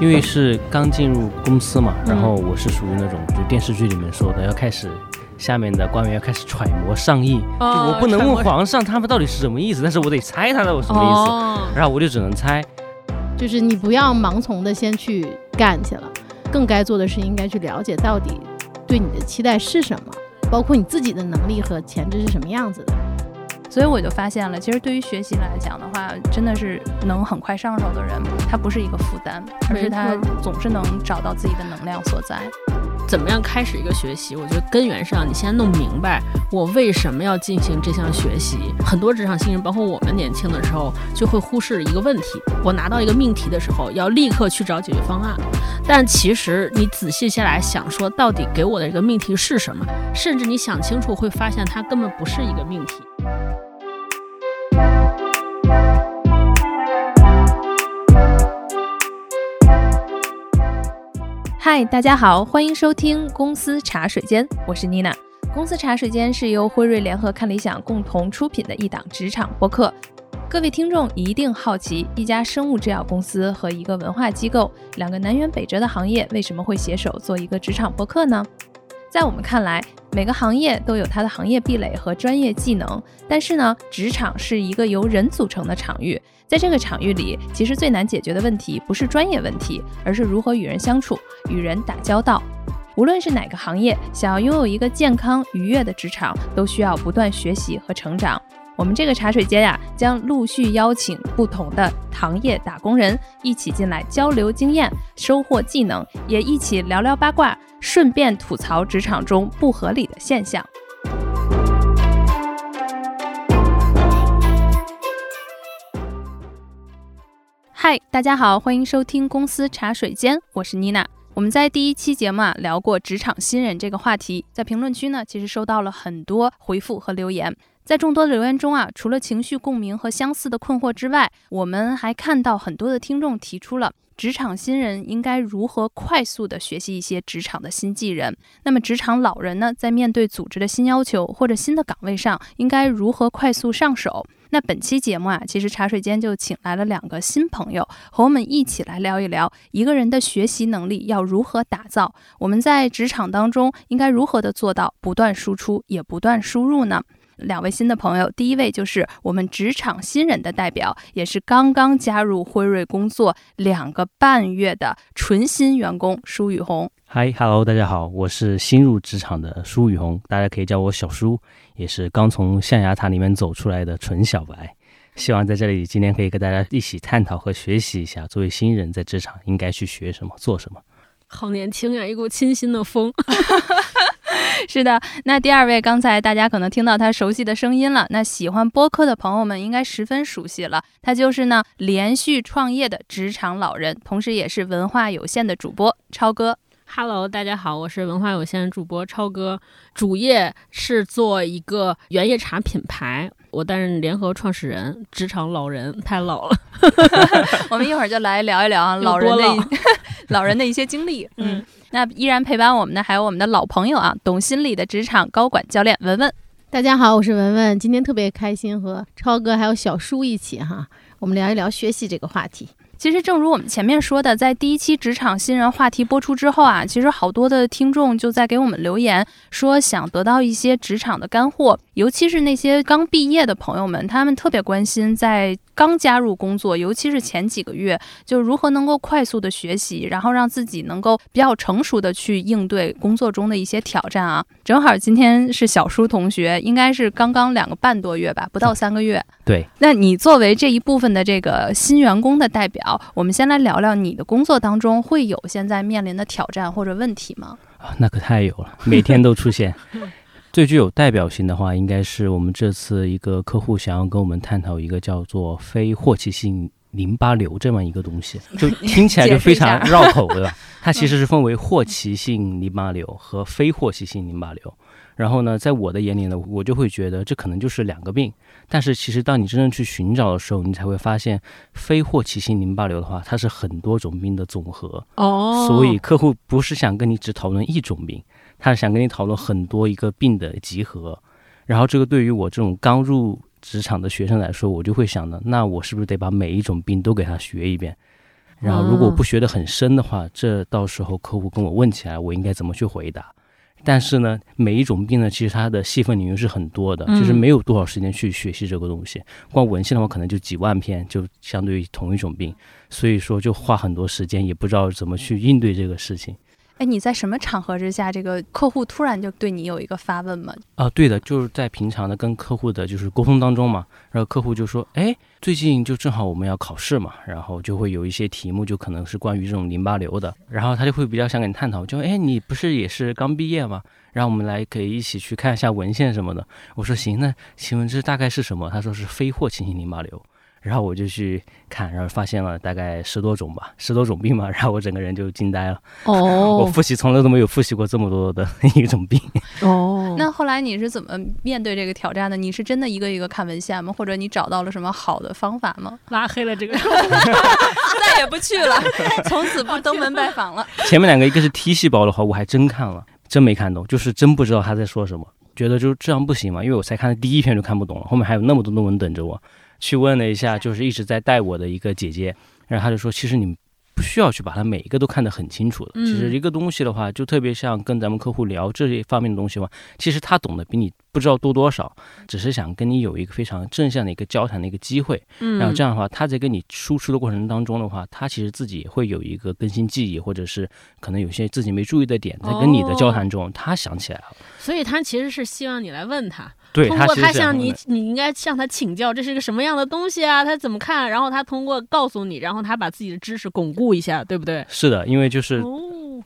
因为是刚进入公司嘛，然后我是属于那种就电视剧里面说的，要开始下面的官员要开始揣摩上意，就我不能问皇上他们到底是什么意思，但是我得猜他到底什么意思，然后我就只能猜。就是你不要盲从的先去干去了，更该做的是应该去了解到底对你的期待是什么，包括你自己的能力和潜质是什么样子的。所以我就发现了，其实对于学习来讲的话，真的是能很快上手的人，他不是一个负担，而是他总是能找到自己的能量所在。怎么样开始一个学习？我觉得根源上，你先弄明白我为什么要进行这项学习。很多职场新人，包括我们年轻的时候，就会忽视一个问题：我拿到一个命题的时候，要立刻去找解决方案。但其实你仔细下来想，说到底给我的这个命题是什么？甚至你想清楚，会发现它根本不是一个命题。嗨，大家好，欢迎收听公司茶水间，我是妮娜。公司茶水间是由辉瑞联合看理想共同出品的一档职场播客。各位听众一定好奇，一家生物制药公司和一个文化机构，两个南辕北辙的行业，为什么会携手做一个职场播客呢？在我们看来，每个行业都有它的行业壁垒和专业技能，但是呢，职场是一个由人组成的场域，在这个场域里，其实最难解决的问题不是专业问题，而是如何与人相处、与人打交道。无论是哪个行业，想要拥有一个健康愉悦的职场，都需要不断学习和成长。我们这个茶水间呀，将陆续邀请不同的行业打工人一起进来交流经验、收获技能，也一起聊聊八卦，顺便吐槽职场中不合理的现象。嗨，大家好，欢迎收听公司茶水间，我是妮娜。我们在第一期节目啊聊过职场新人这个话题，在评论区呢，其实收到了很多回复和留言。在众多的留言中啊，除了情绪共鸣和相似的困惑之外，我们还看到很多的听众提出了职场新人应该如何快速的学习一些职场的新技能。那么职场老人呢，在面对组织的新要求或者新的岗位上，应该如何快速上手？那本期节目啊，其实茶水间就请来了两个新朋友，和我们一起来聊一聊一个人的学习能力要如何打造。我们在职场当中应该如何的做到不断输出也不断输入呢？两位新的朋友，第一位就是我们职场新人的代表，也是刚刚加入辉瑞工作两个半月的纯新员工舒雨红。嗨，Hello，大家好，我是新入职场的舒雨红，大家可以叫我小舒，也是刚从象牙塔里面走出来的纯小白。希望在这里今天可以跟大家一起探讨和学习一下，作为新人在职场应该去学什么、做什么。好年轻呀，一股清新的风。是的，那第二位，刚才大家可能听到他熟悉的声音了。那喜欢播客的朋友们应该十分熟悉了，他就是呢连续创业的职场老人，同时也是文化有限的主播超哥。Hello，大家好，我是文化有限主播超哥，主业是做一个原叶茶品牌，我担任联合创始人。职场老人太老了，我们一会儿就来聊一聊啊，老人的 老人的一些经历。嗯。那依然陪伴我们的还有我们的老朋友啊，懂心理的职场高管教练文文。大家好，我是文文，今天特别开心和超哥还有小叔一起哈，我们聊一聊学习这个话题。其实，正如我们前面说的，在第一期职场新人话题播出之后啊，其实好多的听众就在给我们留言，说想得到一些职场的干货，尤其是那些刚毕业的朋友们，他们特别关心在刚加入工作，尤其是前几个月，就如何能够快速的学习，然后让自己能够比较成熟的去应对工作中的一些挑战啊。正好今天是小舒同学，应该是刚刚两个半多月吧，不到三个月。对，那你作为这一部分的这个新员工的代表。我们先来聊聊你的工作当中会有现在面临的挑战或者问题吗？啊，那可太有了，每天都出现。最具有代表性的话，应该是我们这次一个客户想要跟我们探讨一个叫做非霍奇性淋巴瘤这么一个东西，就听起来就非常绕口，对吧？它其实是分为霍奇性淋巴瘤和非霍奇性淋巴瘤。然后呢，在我的眼里呢，我就会觉得这可能就是两个病。但是其实当你真正去寻找的时候，你才会发现，非霍奇性淋巴瘤的话，它是很多种病的总和。哦。所以客户不是想跟你只讨论一种病，他是想跟你讨论很多一个病的集合。然后这个对于我这种刚入职场的学生来说，我就会想呢，那我是不是得把每一种病都给他学一遍？然后如果不学得很深的话，这到时候客户跟我问起来，我应该怎么去回答？但是呢，每一种病呢，其实它的细分领域是很多的，就是没有多少时间去学习这个东西。光文献的话，可能就几万篇，就相对于同一种病，所以说就花很多时间，也不知道怎么去应对这个事情。哎，你在什么场合之下，这个客户突然就对你有一个发问吗？啊，对的，就是在平常的跟客户的就是沟通当中嘛，然后客户就说，哎，最近就正好我们要考试嘛，然后就会有一些题目，就可能是关于这种淋巴瘤的，然后他就会比较想跟你探讨，就，哎，你不是也是刚毕业吗？然后我们来可以一起去看一下文献什么的。我说行，那请问这大概是什么？他说是非霍奇型淋巴瘤。然后我就去看，然后发现了大概十多种吧，十多种病嘛，然后我整个人就惊呆了。哦，我复习从来都没有复习过这么多的 一种病。哦，那后来你是怎么面对这个挑战的？你是真的一个一个看文献吗？或者你找到了什么好的方法吗？拉黑了这个，再也不去了，从此不登门拜访了。前面两个一个是 T 细胞的话，我还真看了，真没看懂，就是真不知道他在说什么，觉得就这样不行嘛，因为我才看了第一篇就看不懂了，后面还有那么多论文等着我。去问了一下，就是一直在带我的一个姐姐，然后她就说，其实你不需要去把它每一个都看得很清楚的。其实一个东西的话，就特别像跟咱们客户聊这一方面的东西的话，其实他懂得比你不知道多多少，只是想跟你有一个非常正向的一个交谈的一个机会。然后这样的话，他在跟你输出的过程当中的话，他其实自己也会有一个更新记忆，或者是可能有些自己没注意的点，在跟你的交谈中，他想起来了。所以他其实是希望你来问他。对，通过他向你，你应该向他请教，这是个什么样的东西啊？他怎么看？然后他通过告诉你，然后他把自己的知识巩固一下，对不对？是的，因为就是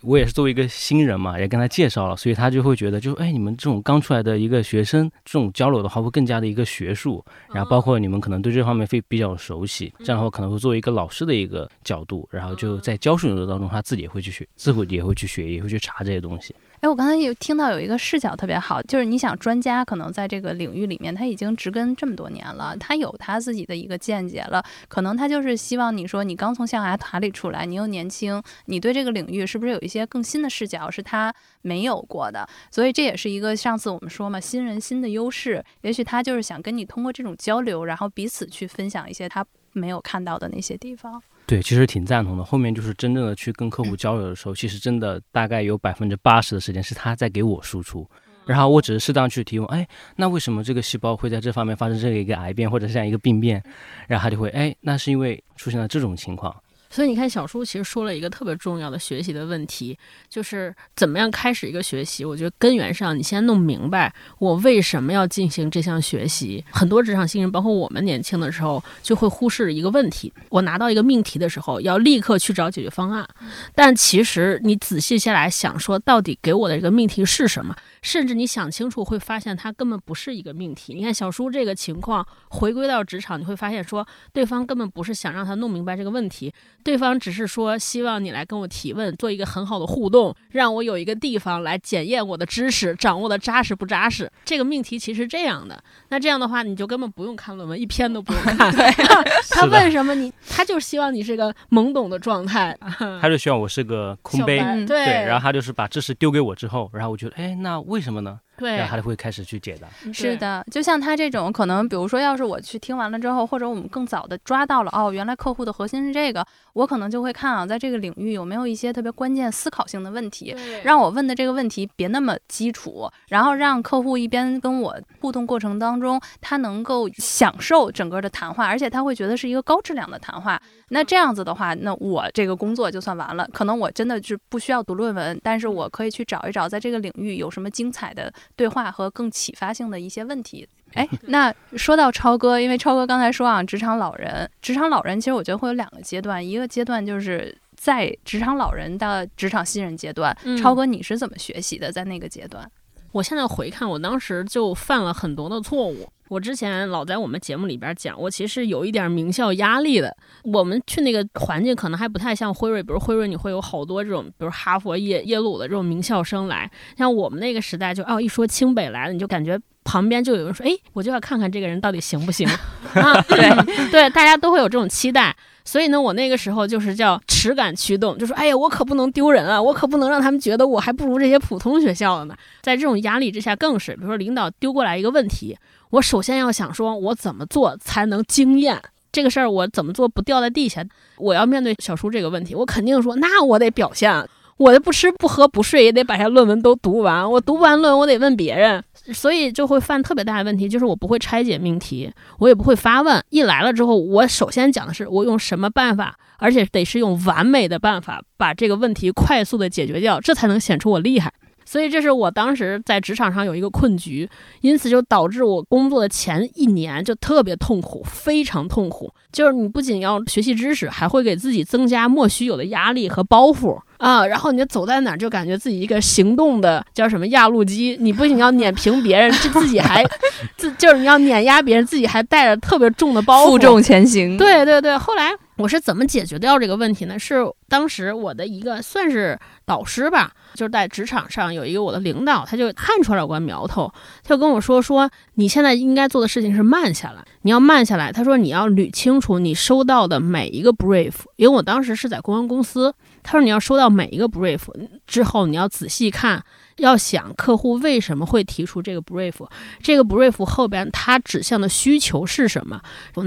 我也是作为一个新人嘛，也跟他介绍了，所以他就会觉得，就哎，你们这种刚出来的一个学生，这种交流的话会更加的一个学术，然后包括你们可能对这方面会比较熟悉，这样的话可能会作为一个老师的一个角度，然后就在教授的当中，他自己也会去学，自会也会去学，也会去查这些东西。哎，我刚才有听到有一个视角特别好，就是你想专家可能在这个领域里面他已经植根这么多年了，他有他自己的一个见解了，可能他就是希望你说你刚从象牙塔里出来，你又年轻，你对这个领域是不是有一些更新的视角是他没有过的？所以这也是一个上次我们说嘛，新人新的优势，也许他就是想跟你通过这种交流，然后彼此去分享一些他没有看到的那些地方。对，其实挺赞同的。后面就是真正的去跟客户交流的时候，其实真的大概有百分之八十的时间是他在给我输出，然后我只是适当去提问，哎，那为什么这个细胞会在这方面发生这个一个癌变或者这样一个病变？然后他就会，哎，那是因为出现了这种情况。所以你看，小叔其实说了一个特别重要的学习的问题，就是怎么样开始一个学习。我觉得根源上，你先弄明白我为什么要进行这项学习。很多职场新人，包括我们年轻的时候，就会忽视一个问题：我拿到一个命题的时候，要立刻去找解决方案。但其实你仔细下来想，说到底给我的这个命题是什么？甚至你想清楚，会发现它根本不是一个命题。你看小叔这个情况，回归到职场，你会发现说，对方根本不是想让他弄明白这个问题。对方只是说希望你来跟我提问，做一个很好的互动，让我有一个地方来检验我的知识掌握的扎实不扎实。这个命题其实这样的，那这样的话你就根本不用看论文，一篇都不用看。对，他问什么你，他就是希望你是个懵懂的状态，他就希望我是个空杯。对，然后他就是把知识丢给我之后，然后我觉得，哎，那为为什么呢？对，然后他就会开始去解答。是的，就像他这种可能，比如说，要是我去听完了之后，或者我们更早的抓到了，哦，原来客户的核心是这个，我可能就会看啊，在这个领域有没有一些特别关键思考性的问题，让我问的这个问题别那么基础，然后让客户一边跟我互动过程当中，他能够享受整个的谈话，而且他会觉得是一个高质量的谈话。那这样子的话，那我这个工作就算完了。可能我真的是不需要读论文，但是我可以去找一找，在这个领域有什么精彩的对话和更启发性的一些问题。哎，那说到超哥，因为超哥刚才说啊，职场老人，职场老人其实我觉得会有两个阶段，一个阶段就是在职场老人的职场新人阶段。超哥，你是怎么学习的？在那个阶段？我现在回看，我当时就犯了很多的错误。我之前老在我们节目里边讲，我其实有一点名校压力的。我们去那个环境可能还不太像辉瑞，比如辉瑞你会有好多这种，比如哈佛、耶耶鲁的这种名校生来。像我们那个时代，就哦一说清北来了，你就感觉旁边就有人说，哎，我就要看看这个人到底行不行 啊？对对，大家都会有这种期待。所以呢，我那个时候就是叫耻感驱动，就说，哎呀，我可不能丢人啊，我可不能让他们觉得我还不如这些普通学校的呢。在这种压力之下，更是，比如说领导丢过来一个问题。我首先要想说，我怎么做才能惊艳？这个事儿我怎么做不掉在地下？我要面对小叔这个问题，我肯定说，那我得表现，我得不吃不喝不睡也得把这论文都读完。我读不完论，我得问别人，所以就会犯特别大的问题，就是我不会拆解命题，我也不会发问。一来了之后，我首先讲的是我用什么办法，而且得是用完美的办法把这个问题快速的解决掉，这才能显出我厉害。所以这是我当时在职场上有一个困局，因此就导致我工作的前一年就特别痛苦，非常痛苦。就是你不仅要学习知识，还会给自己增加莫须有的压力和包袱啊。然后你就走在哪儿，就感觉自己一个行动的叫什么压路机。你不仅要碾平别人，就自己还 自就是你要碾压别人，自己还带着特别重的包袱，负重前行。对对对，后来。我是怎么解决掉这个问题呢？是当时我的一个算是导师吧，就是在职场上有一个我的领导，他就看出来有苗头，他就跟我说说你现在应该做的事情是慢下来，你要慢下来。他说你要捋清楚你收到的每一个 brief，因为我当时是在公关公司，他说你要收到每一个 brief 之后，你要仔细看。要想客户为什么会提出这个 brief，这个 brief 后边它指向的需求是什么？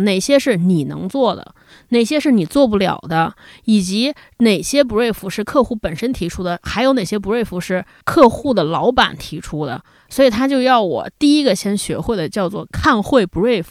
哪些是你能做的，哪些是你做不了的，以及哪些 brief 是客户本身提出的，还有哪些 brief 是客户的老板提出的？所以他就要我第一个先学会的叫做看会 brief，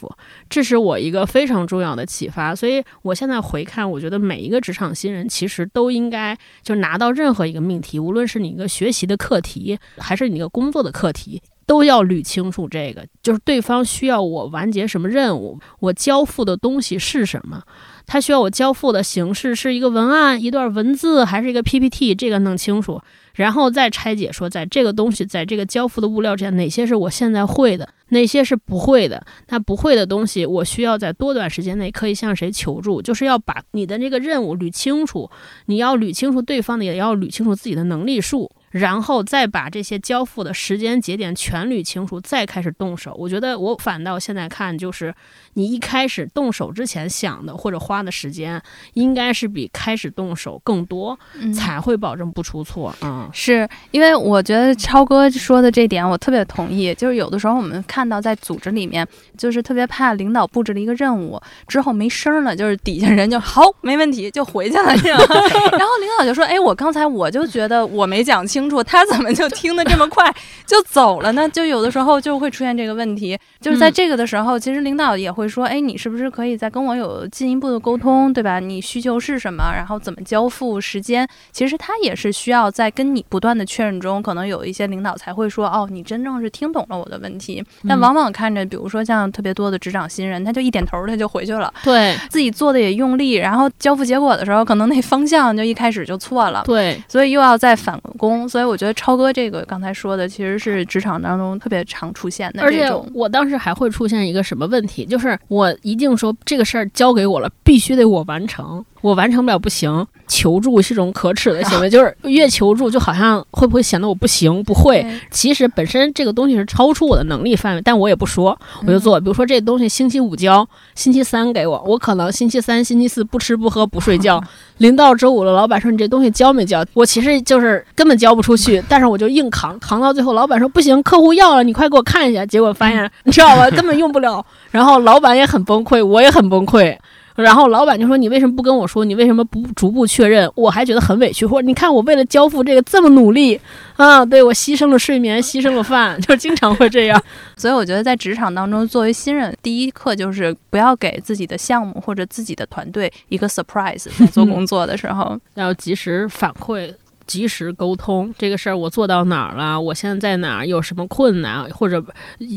这是我一个非常重要的启发。所以我现在回看，我觉得每一个职场新人其实都应该就拿到任何一个命题，无论是你一个学习的课题，还是你一个工作的课题，都要捋清楚这个，就是对方需要我完结什么任务，我交付的东西是什么。他需要我交付的形式是一个文案、一段文字，还是一个 PPT？这个弄清楚，然后再拆解说，在这个东西，在这个交付的物料之下，哪些是我现在会的，哪些是不会的？那不会的东西，我需要在多短时间内可以向谁求助？就是要把你的这个任务捋清楚，你要捋清楚对方的，也要捋清楚自己的能力数。然后再把这些交付的时间节点全捋清楚，再开始动手。我觉得我反倒现在看，就是你一开始动手之前想的或者花的时间，应该是比开始动手更多，才会保证不出错。嗯，是因为我觉得超哥说的这点我特别同意。就是有的时候我们看到在组织里面，就是特别怕领导布置了一个任务之后没声了，就是底下人就好没问题就回去了，然后领导就说：“哎，我刚才我就觉得我没讲清。”清楚 他怎么就听得这么快就走了呢？就有的时候就会出现这个问题，就是在这个的时候，其实领导也会说：“哎，你是不是可以再跟我有进一步的沟通，对吧？你需求是什么？然后怎么交付时间？其实他也是需要在跟你不断的确认中，可能有一些领导才会说：哦，你真正是听懂了我的问题。但往往看着，比如说像特别多的职场新人，他就一点头他就回去了，对自己做的也用力，然后交付结果的时候，可能那方向就一开始就错了，对，所以又要再返工。所以我觉得超哥这个刚才说的，其实是职场当中特别常出现的。而且我当时还会出现一个什么问题，就是我一定说这个事儿交给我了，必须得我完成。我完成不了不行，求助是种可耻的行为，就是越求助就好像会不会显得我不行不会。其实本身这个东西是超出我的能力范围，但我也不说，我就做。比如说这东西星期五交，星期三给我，我可能星期三、星期四不吃不喝不睡觉。临到周五了，老板说你这东西交没交？我其实就是根本交不出去，但是我就硬扛，扛到最后，老板说不行，客户要了，你快给我看一下。结果发现你知道吧，根本用不了。然后老板也很崩溃，我也很崩溃。然后老板就说：“你为什么不跟我说？你为什么不逐步确认？”我还觉得很委屈。或者你看我为了交付这个这么努力啊，对我牺牲了睡眠，牺牲了饭，就经常会这样。所以我觉得在职场当中，作为新人，第一课就是不要给自己的项目或者自己的团队一个 surprise，在做 工作的时候要及时反馈。及时沟通这个事儿，我做到哪儿了？我现在在哪儿？有什么困难，或者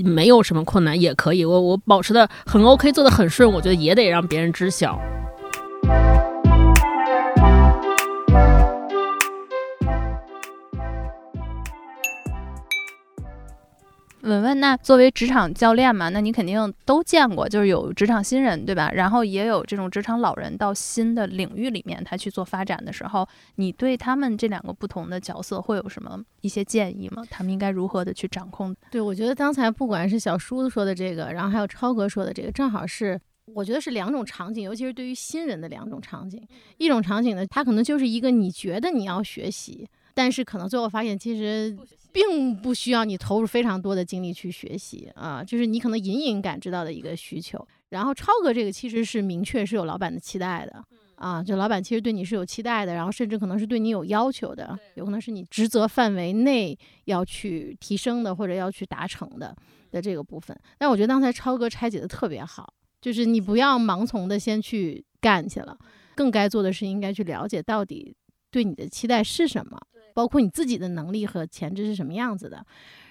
没有什么困难也可以。我我保持的很 OK，做的很顺，我觉得也得让别人知晓。文文，那作为职场教练嘛，那你肯定都见过，就是有职场新人，对吧？然后也有这种职场老人到新的领域里面，他去做发展的时候，你对他们这两个不同的角色会有什么一些建议吗？他们应该如何的去掌控？对，我觉得刚才不管是小叔子说的这个，然后还有超哥说的这个，正好是我觉得是两种场景，尤其是对于新人的两种场景。一种场景呢，它可能就是一个你觉得你要学习。但是可能最后发现，其实并不需要你投入非常多的精力去学习啊，就是你可能隐隐感知到的一个需求。然后超哥这个其实是明确是有老板的期待的。啊，就老板其实对你是有期待的，然后甚至可能是对你有要求的，有可能是你职责范围内要去提升的或者要去达成的的这个部分。但我觉得刚才超哥拆解的特别好，就是你不要盲从的先去干去了，更该做的是应该去了解到底对你的期待是什么，包括你自己的能力和潜质是什么样子的。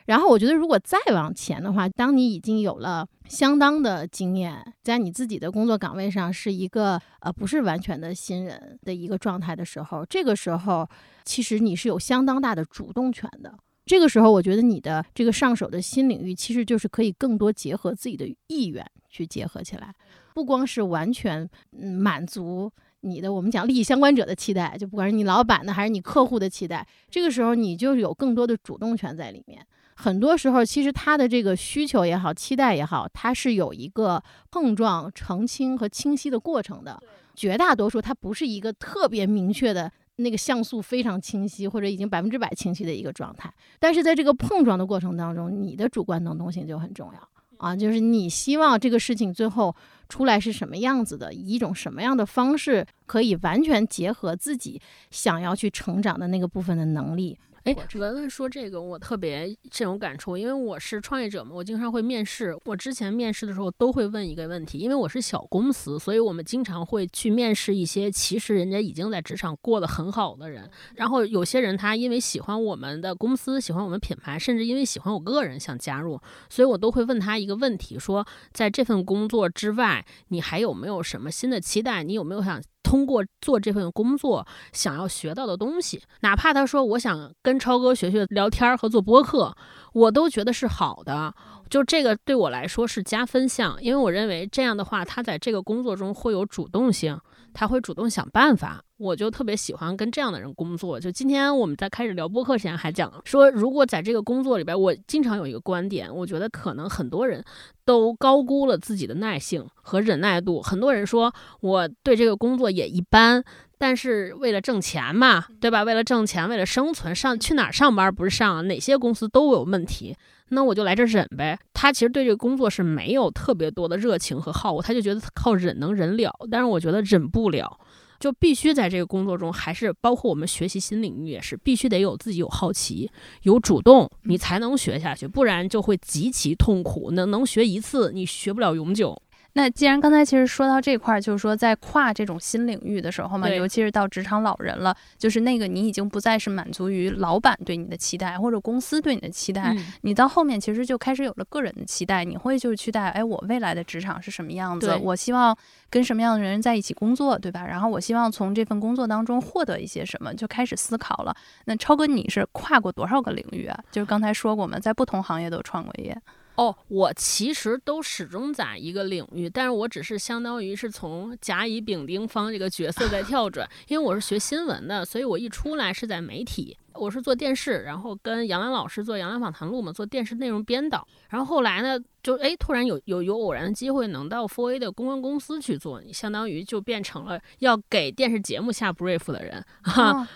然后我觉得，如果再往前的话，当你已经有了相当的经验，在你自己的工作岗位上是一个呃不是完全的新人的一个状态的时候，这个时候其实你是有相当大的主动权的。这个时候，我觉得你的这个上手的新领域，其实就是可以更多结合自己的意愿去结合起来，不光是完全嗯满足你的我们讲利益相关者的期待，就不管是你老板的还是你客户的期待，这个时候你就有更多的主动权在里面。很多时候，其实他的这个需求也好，期待也好，它是有一个碰撞、澄清和清晰的过程的。绝大多数，它不是一个特别明确的那个像素非常清晰，或者已经百分之百清晰的一个状态。但是在这个碰撞的过程当中，你的主观能动性就很重要啊，就是你希望这个事情最后出来是什么样子的，以一种什么样的方式，可以完全结合自己想要去成长的那个部分的能力。哎，文文说这个我特别深有感触，因为我是创业者嘛，我经常会面试。我之前面试的时候都会问一个问题，因为我是小公司，所以我们经常会去面试一些其实人家已经在职场过得很好的人。然后有些人他因为喜欢我们的公司，喜欢我们品牌，甚至因为喜欢我个人想加入，所以我都会问他一个问题：说在这份工作之外，你还有没有什么新的期待？你有没有想？通过做这份工作，想要学到的东西，哪怕他说我想跟超哥学学聊天和做播客，我都觉得是好的。就这个对我来说是加分项，因为我认为这样的话，他在这个工作中会有主动性。他会主动想办法，我就特别喜欢跟这样的人工作。就今天我们在开始聊播客前还讲说，如果在这个工作里边，我经常有一个观点，我觉得可能很多人都高估了自己的耐性和忍耐度。很多人说我对这个工作也一般，但是为了挣钱嘛，对吧？为了挣钱，为了生存，上去哪儿上班不是上？哪些公司都有问题。那我就来这忍呗。他其实对这个工作是没有特别多的热情和好恶，他就觉得靠忍能忍了。但是我觉得忍不了，就必须在这个工作中，还是包括我们学习新领域也是，必须得有自己有好奇、有主动，你才能学下去，不然就会极其痛苦。能能学一次，你学不了永久。那既然刚才其实说到这块儿，就是说在跨这种新领域的时候嘛，尤其是到职场老人了，就是那个你已经不再是满足于老板对你的期待或者公司对你的期待，你到后面其实就开始有了个人的期待，你会就是期待，哎，我未来的职场是什么样子？我希望跟什么样的人在一起工作，对吧？然后我希望从这份工作当中获得一些什么，就开始思考了。那超哥，你是跨过多少个领域啊？就是刚才说过嘛，在不同行业都创过业。哦，我其实都始终在一个领域，但是我只是相当于是从甲乙丙丁方这个角色在跳转，因为我是学新闻的，所以我一出来是在媒体，我是做电视，然后跟杨澜老师做《杨澜访谈录》嘛，做电视内容编导，然后后来呢，就哎突然有有有偶然的机会能到 Four A 的公关公司去做，你相当于就变成了要给电视节目下 brief 的人，哈。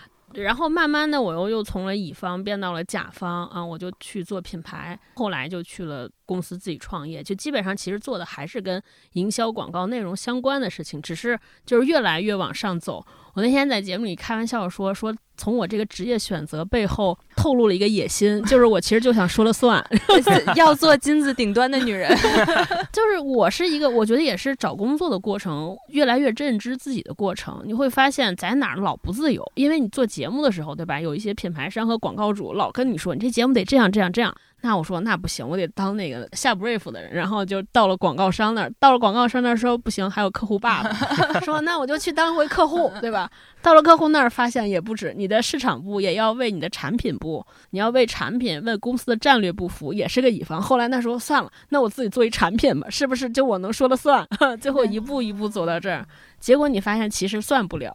然后慢慢的，我又又从了乙方变到了甲方啊，我就去做品牌，后来就去了公司自己创业，就基本上其实做的还是跟营销、广告内容相关的事情，只是就是越来越往上走。我那天在节目里开玩笑说说。从我这个职业选择背后透露了一个野心，就是我其实就想说了算，要做金字顶端的女人。就是我是一个，我觉得也是找工作的过程，越来越认知自己的过程。你会发现在哪儿老不自由，因为你做节目的时候，对吧？有一些品牌商和广告主老跟你说，你这节目得这样这样这样。那我说那不行，我得当那个下 brief 的人，然后就到了广告商那儿，到了广告商那儿说不行，还有客户爸爸 说那我就去当回客户，对吧？到了客户那儿发现也不止，你的市场部也要为你的产品部，你要为产品为公司的战略部服务，也是个乙方。后来那时候算了，那我自己做一产品吧，是不是就我能说了算？最后一步一步走到这儿，结果你发现其实算不了。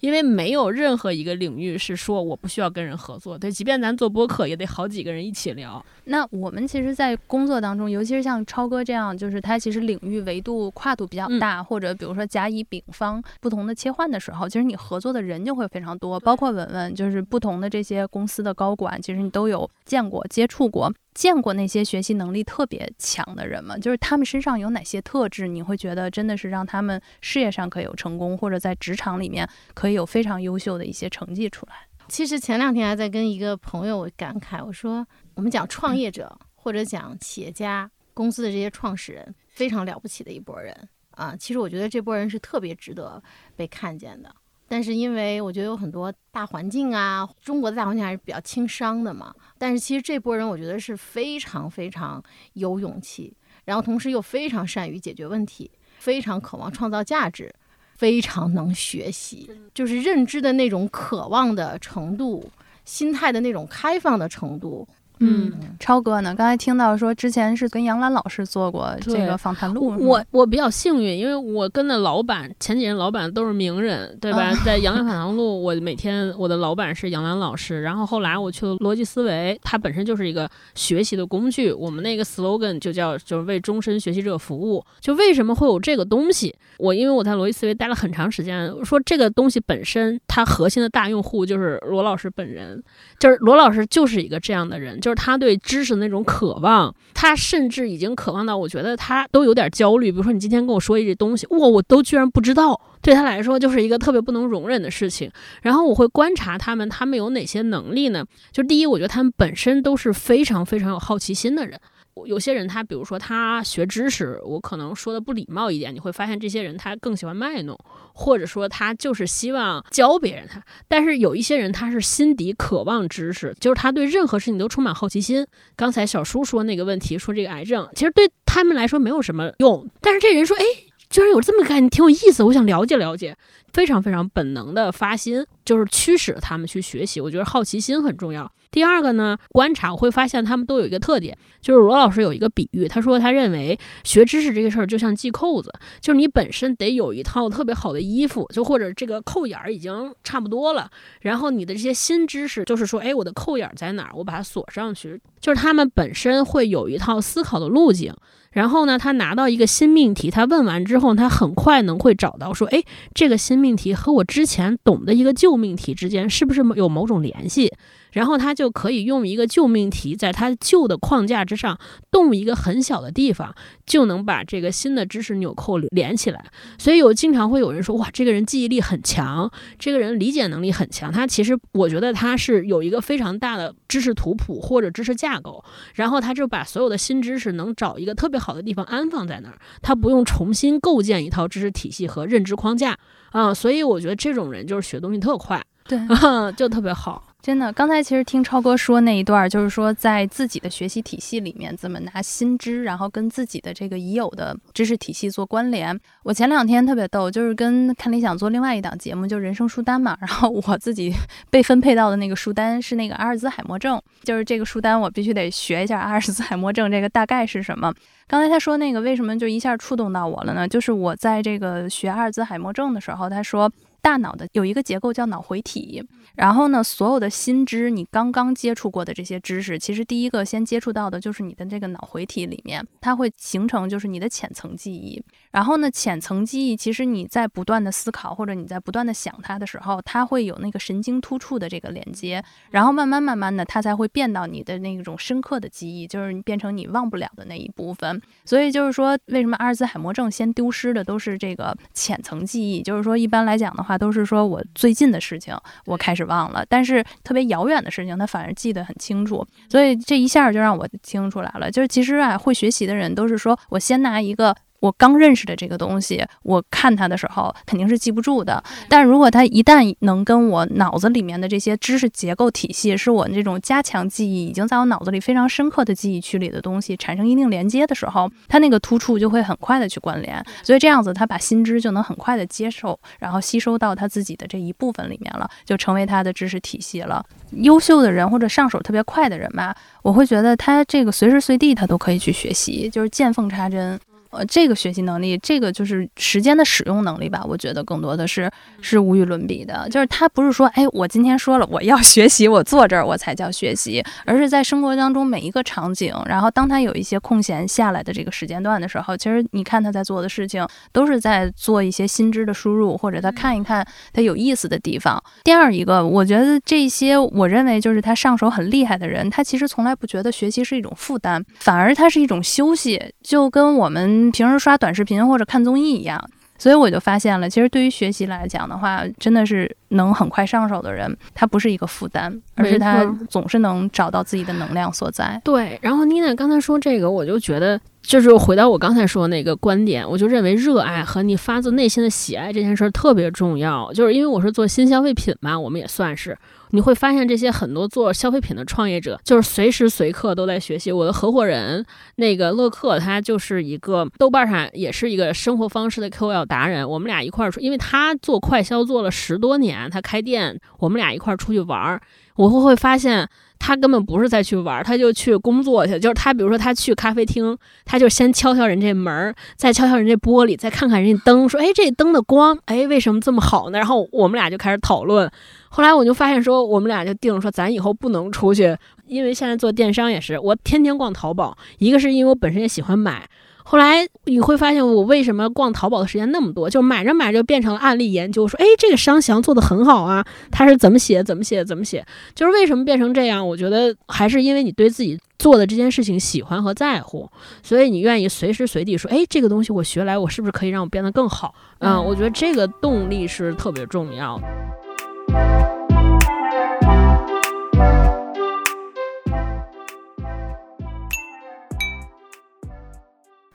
因为没有任何一个领域是说我不需要跟人合作，对，即便咱做播客也得好几个人一起聊。那我们其实，在工作当中，尤其是像超哥这样，就是他其实领域维度跨度比较大，或者比如说甲乙丙方不同的切换的时候，其实你合作的人就会非常多，包括文文，就是不同的这些公司的高管，其实你都有见过、接触过。见过那些学习能力特别强的人吗？就是他们身上有哪些特质，你会觉得真的是让他们事业上可以有成功，或者在职场里面可以有非常优秀的一些成绩出来？其实前两天还在跟一个朋友感慨，我说我们讲创业者或者讲企业家、公司的这些创始人，非常了不起的一波人啊。其实我觉得这波人是特别值得被看见的。但是因为我觉得有很多大环境啊，中国的大环境还是比较轻商的嘛。但是其实这波人我觉得是非常非常有勇气，然后同时又非常善于解决问题，非常渴望创造价值，非常能学习，就是认知的那种渴望的程度，心态的那种开放的程度。嗯，超哥呢？刚才听到说之前是跟杨澜老师做过这个访谈录，我我比较幸运，因为我跟的老板前几任老板都是名人，对吧？在杨澜访谈录，我每天我的老板是杨澜老师，然后后来我去了逻辑思维，它本身就是一个学习的工具，我们那个 slogan 就叫就是为终身学习者服务。就为什么会有这个东西？我因为我在逻辑思维待了很长时间，说这个东西本身它核心的大用户就是罗老师本人，就是罗老师就是一个这样的人，就。就是他对知识的那种渴望，他甚至已经渴望到，我觉得他都有点焦虑。比如说，你今天跟我说一这东西，哇，我都居然不知道，对他来说就是一个特别不能容忍的事情。然后我会观察他们，他们有哪些能力呢？就第一，我觉得他们本身都是非常非常有好奇心的人。有些人他，比如说他学知识，我可能说的不礼貌一点，你会发现这些人他更喜欢卖弄，或者说他就是希望教别人他。但是有一些人他是心底渴望知识，就是他对任何事情都充满好奇心。刚才小叔说那个问题，说这个癌症其实对他们来说没有什么用，但是这人说，哎，居然有这么个概念，挺有意思，我想了解了解。非常非常本能的发心，就是驱使他们去学习。我觉得好奇心很重要。第二个呢，观察我会发现他们都有一个特点，就是罗老师有一个比喻，他说他认为学知识这个事儿就像系扣子，就是你本身得有一套特别好的衣服，就或者这个扣眼儿已经差不多了，然后你的这些新知识就是说，哎，我的扣眼儿在哪儿？我把它锁上去。就是他们本身会有一套思考的路径。然后呢，他拿到一个新命题，他问完之后，他很快能会找到说，哎，这个新命题和我之前懂的一个旧命题之间是不是有某种联系？然后他就可以用一个旧命题，在他旧的框架之上动一个很小的地方，就能把这个新的知识纽扣连起来。所以有经常会有人说，哇，这个人记忆力很强，这个人理解能力很强。他其实我觉得他是有一个非常大的知识图谱或者知识架构，然后他就把所有的新知识能找一个特别好的地方安放在那儿，他不用重新构建一套知识体系和认知框架啊。所以我觉得这种人就是学东西特快，对，就特别好。真的，刚才其实听超哥说那一段，就是说在自己的学习体系里面怎么拿新知，然后跟自己的这个已有的知识体系做关联。我前两天特别逗，就是跟看理想做另外一档节目，就人生书单嘛。然后我自己被分配到的那个书单是那个阿尔兹海默症，就是这个书单我必须得学一下阿尔兹海默症这个大概是什么。刚才他说那个为什么就一下触动到我了呢？就是我在这个学阿尔兹海默症的时候，他说大脑的有一个结构叫脑回体。然后呢，所有的新知，你刚刚接触过的这些知识，其实第一个先接触到的就是你的这个脑回体里面，它会形成就是你的浅层记忆。然后呢，浅层记忆其实你在不断的思考或者你在不断的想它的时候，它会有那个神经突触的这个连接，然后慢慢慢慢的，它才会变到你的那种深刻的记忆，就是变成你忘不了的那一部分。所以就是说，为什么阿尔兹海默症先丢失的都是这个浅层记忆？就是说，一般来讲的话，都是说我最近的事情我开始忘了，但是特别遥远的事情，他反而记得很清楚。所以这一下就让我听出来了，就是其实啊，会学习的人都是说我先拿一个。我刚认识的这个东西，我看它的时候肯定是记不住的。但如果它一旦能跟我脑子里面的这些知识结构体系，是我这种加强记忆，已经在我脑子里非常深刻的记忆区里的东西产生一定连接的时候，它那个突触就会很快的去关联。所以这样子，他把新知就能很快的接受，然后吸收到他自己的这一部分里面了，就成为他的知识体系了。优秀的人或者上手特别快的人吧，我会觉得他这个随时随地他都可以去学习，就是见缝插针。呃，这个学习能力，这个就是时间的使用能力吧。我觉得更多的是是无与伦比的。就是他不是说，哎，我今天说了我要 学习，我坐这儿我才叫学习，而是在生活当中每一个场景，然后当他有一些空闲下来的这个时间段的时候，其实你看他在做的事情，都是在做一些新知的输入，或者他看一看他有意思的地方。第二一个，我觉得这些我认为就是他上手很厉害的人，他其实从来不觉得学习是一种负担，反而他是一种休息，就跟我们平时刷短视频或者看综艺一样。所以我就发现了，其实对于学习来讲的话，真的是能很快上手的人，他不是一个负担，而是他总是能找到自己的能量所在。对，然后妮娜刚才说这个，我就觉得。就是回到我刚才说的那个观点，我就认为热爱和你发自内心的喜爱这件事儿特别重要。就是因为我是做新消费品嘛，我们也算是，你会发现这些很多做消费品的创业者，就是随时随刻都在学习。我的合伙人那个乐克，他就是一个豆瓣上也是一个生活方式的 KOL 达人。我们俩一块儿说，因为他做快销做了十多年，他开店，我们俩一块儿出去玩儿，我会会发现。他根本不是在去玩儿，他就去工作去。就是他，比如说他去咖啡厅，他就先敲敲人这门儿，再敲敲人这玻璃，再看看人家灯，说：“哎，这灯的光，哎，为什么这么好呢？”然后我们俩就开始讨论。后来我就发现，说我们俩就定了说，咱以后不能出去，因为现在做电商也是，我天天逛淘宝。一个是因为我本身也喜欢买。后来你会发现，我为什么逛淘宝的时间那么多？就买着买着变成了案例研究，说，哎，这个商详做的很好啊，他是怎么写，怎么写，怎么写？就是为什么变成这样？我觉得还是因为你对自己做的这件事情喜欢和在乎，所以你愿意随时随地说，哎，这个东西我学来，我是不是可以让我变得更好？嗯，我觉得这个动力是特别重要的。Thank you.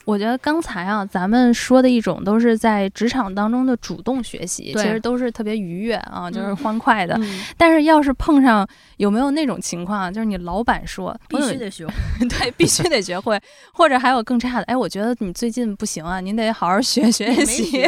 我觉得刚才啊，咱们说的一种都是在职场当中的主动学习，其实都是特别愉悦啊，就是欢快的。但是要是碰上有没有那种情况，就是你老板说必须得学会，对，必须得学会，或者还有更差的，哎，我觉得你最近不行啊，您得好好学学习。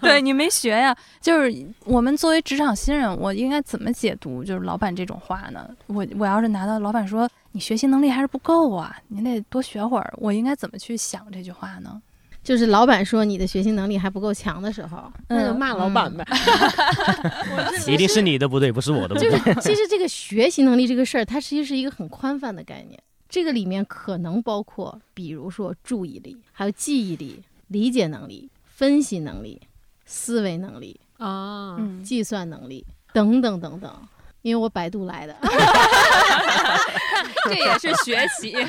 对你没学呀，就是我们作为职场新人，我应该怎么解读就是老板这种话呢？我我要是拿到老板说。你学习能力还是不够啊，你得多学会儿。我应该怎么去想这句话呢？就是老板说你的学习能力还不够强的时候，那就骂老板呗。一定是你的不对，不是我的不对。其实这个学习能力这个事儿，它其实是一个很宽泛的概念。这个里面可能包括，比如说注意力、还有记忆力、理解能力、分析能力、思维能力啊、计算能力等等等等。因为我百度来的，这也是 学习，学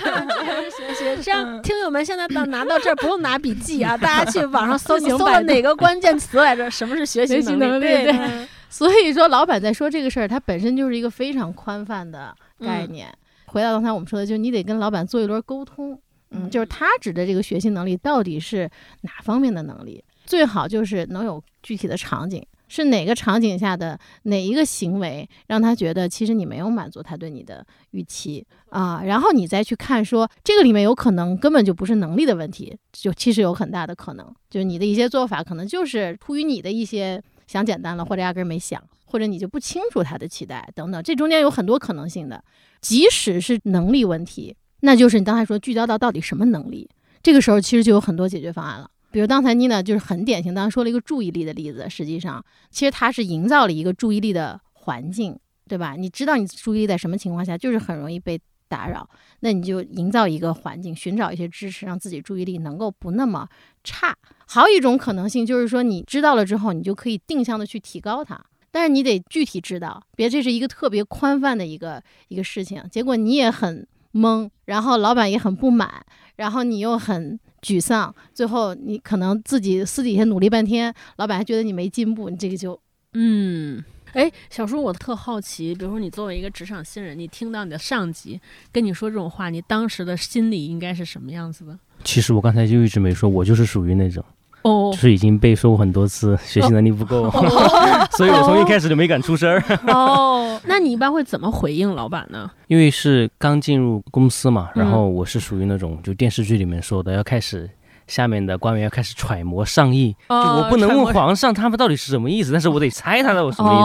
习。这样，听友们现在到拿到这儿不用拿笔记啊，大家去网上搜，你搜了哪个关键词来着？什么是学习能力？对，所以说老板在说这个事儿，它本身就是一个非常宽泛的概念。回到刚才我们说的，就是你得跟老板做一轮沟通，嗯，就是他指的这个学习能力到底是哪方面的能力？最好就是能有具体的场景。是哪个场景下的哪一个行为让他觉得其实你没有满足他对你的预期啊？然后你再去看说这个里面有可能根本就不是能力的问题，就其实有很大的可能，就是你的一些做法可能就是出于你的一些想简单了，或者压根没想，或者你就不清楚他的期待等等，这中间有很多可能性的。即使是能力问题，那就是你刚才说聚焦到到底什么能力，这个时候其实就有很多解决方案了。比如刚才妮娜就是很典型，刚刚说了一个注意力的例子。实际上，其实它是营造了一个注意力的环境，对吧？你知道你注意力在什么情况下就是很容易被打扰，那你就营造一个环境，寻找一些支持，让自己注意力能够不那么差。还有一种可能性就是说，你知道了之后，你就可以定向的去提高它，但是你得具体知道，别这是一个特别宽泛的一个一个事情，结果你也很懵，然后老板也很不满，然后你又很。沮丧，最后你可能自己私底下努力半天，老板还觉得你没进步，你这个就，嗯，哎，小叔，我特好奇，比如说你作为一个职场新人，你听到你的上级跟你说这种话，你当时的心理应该是什么样子的？其实我刚才就一直没说，我就是属于那种。哦，就是已经被说过很多次，学习能力不够，所以我从一开始就没敢出声儿。哦，那你一般会怎么回应老板呢？因为是刚进入公司嘛，然后我是属于那种就电视剧里面说的，要开始下面的官员要开始揣摩上意，就我不能问皇上他们到底是什么意思，但是我得猜他到底什么意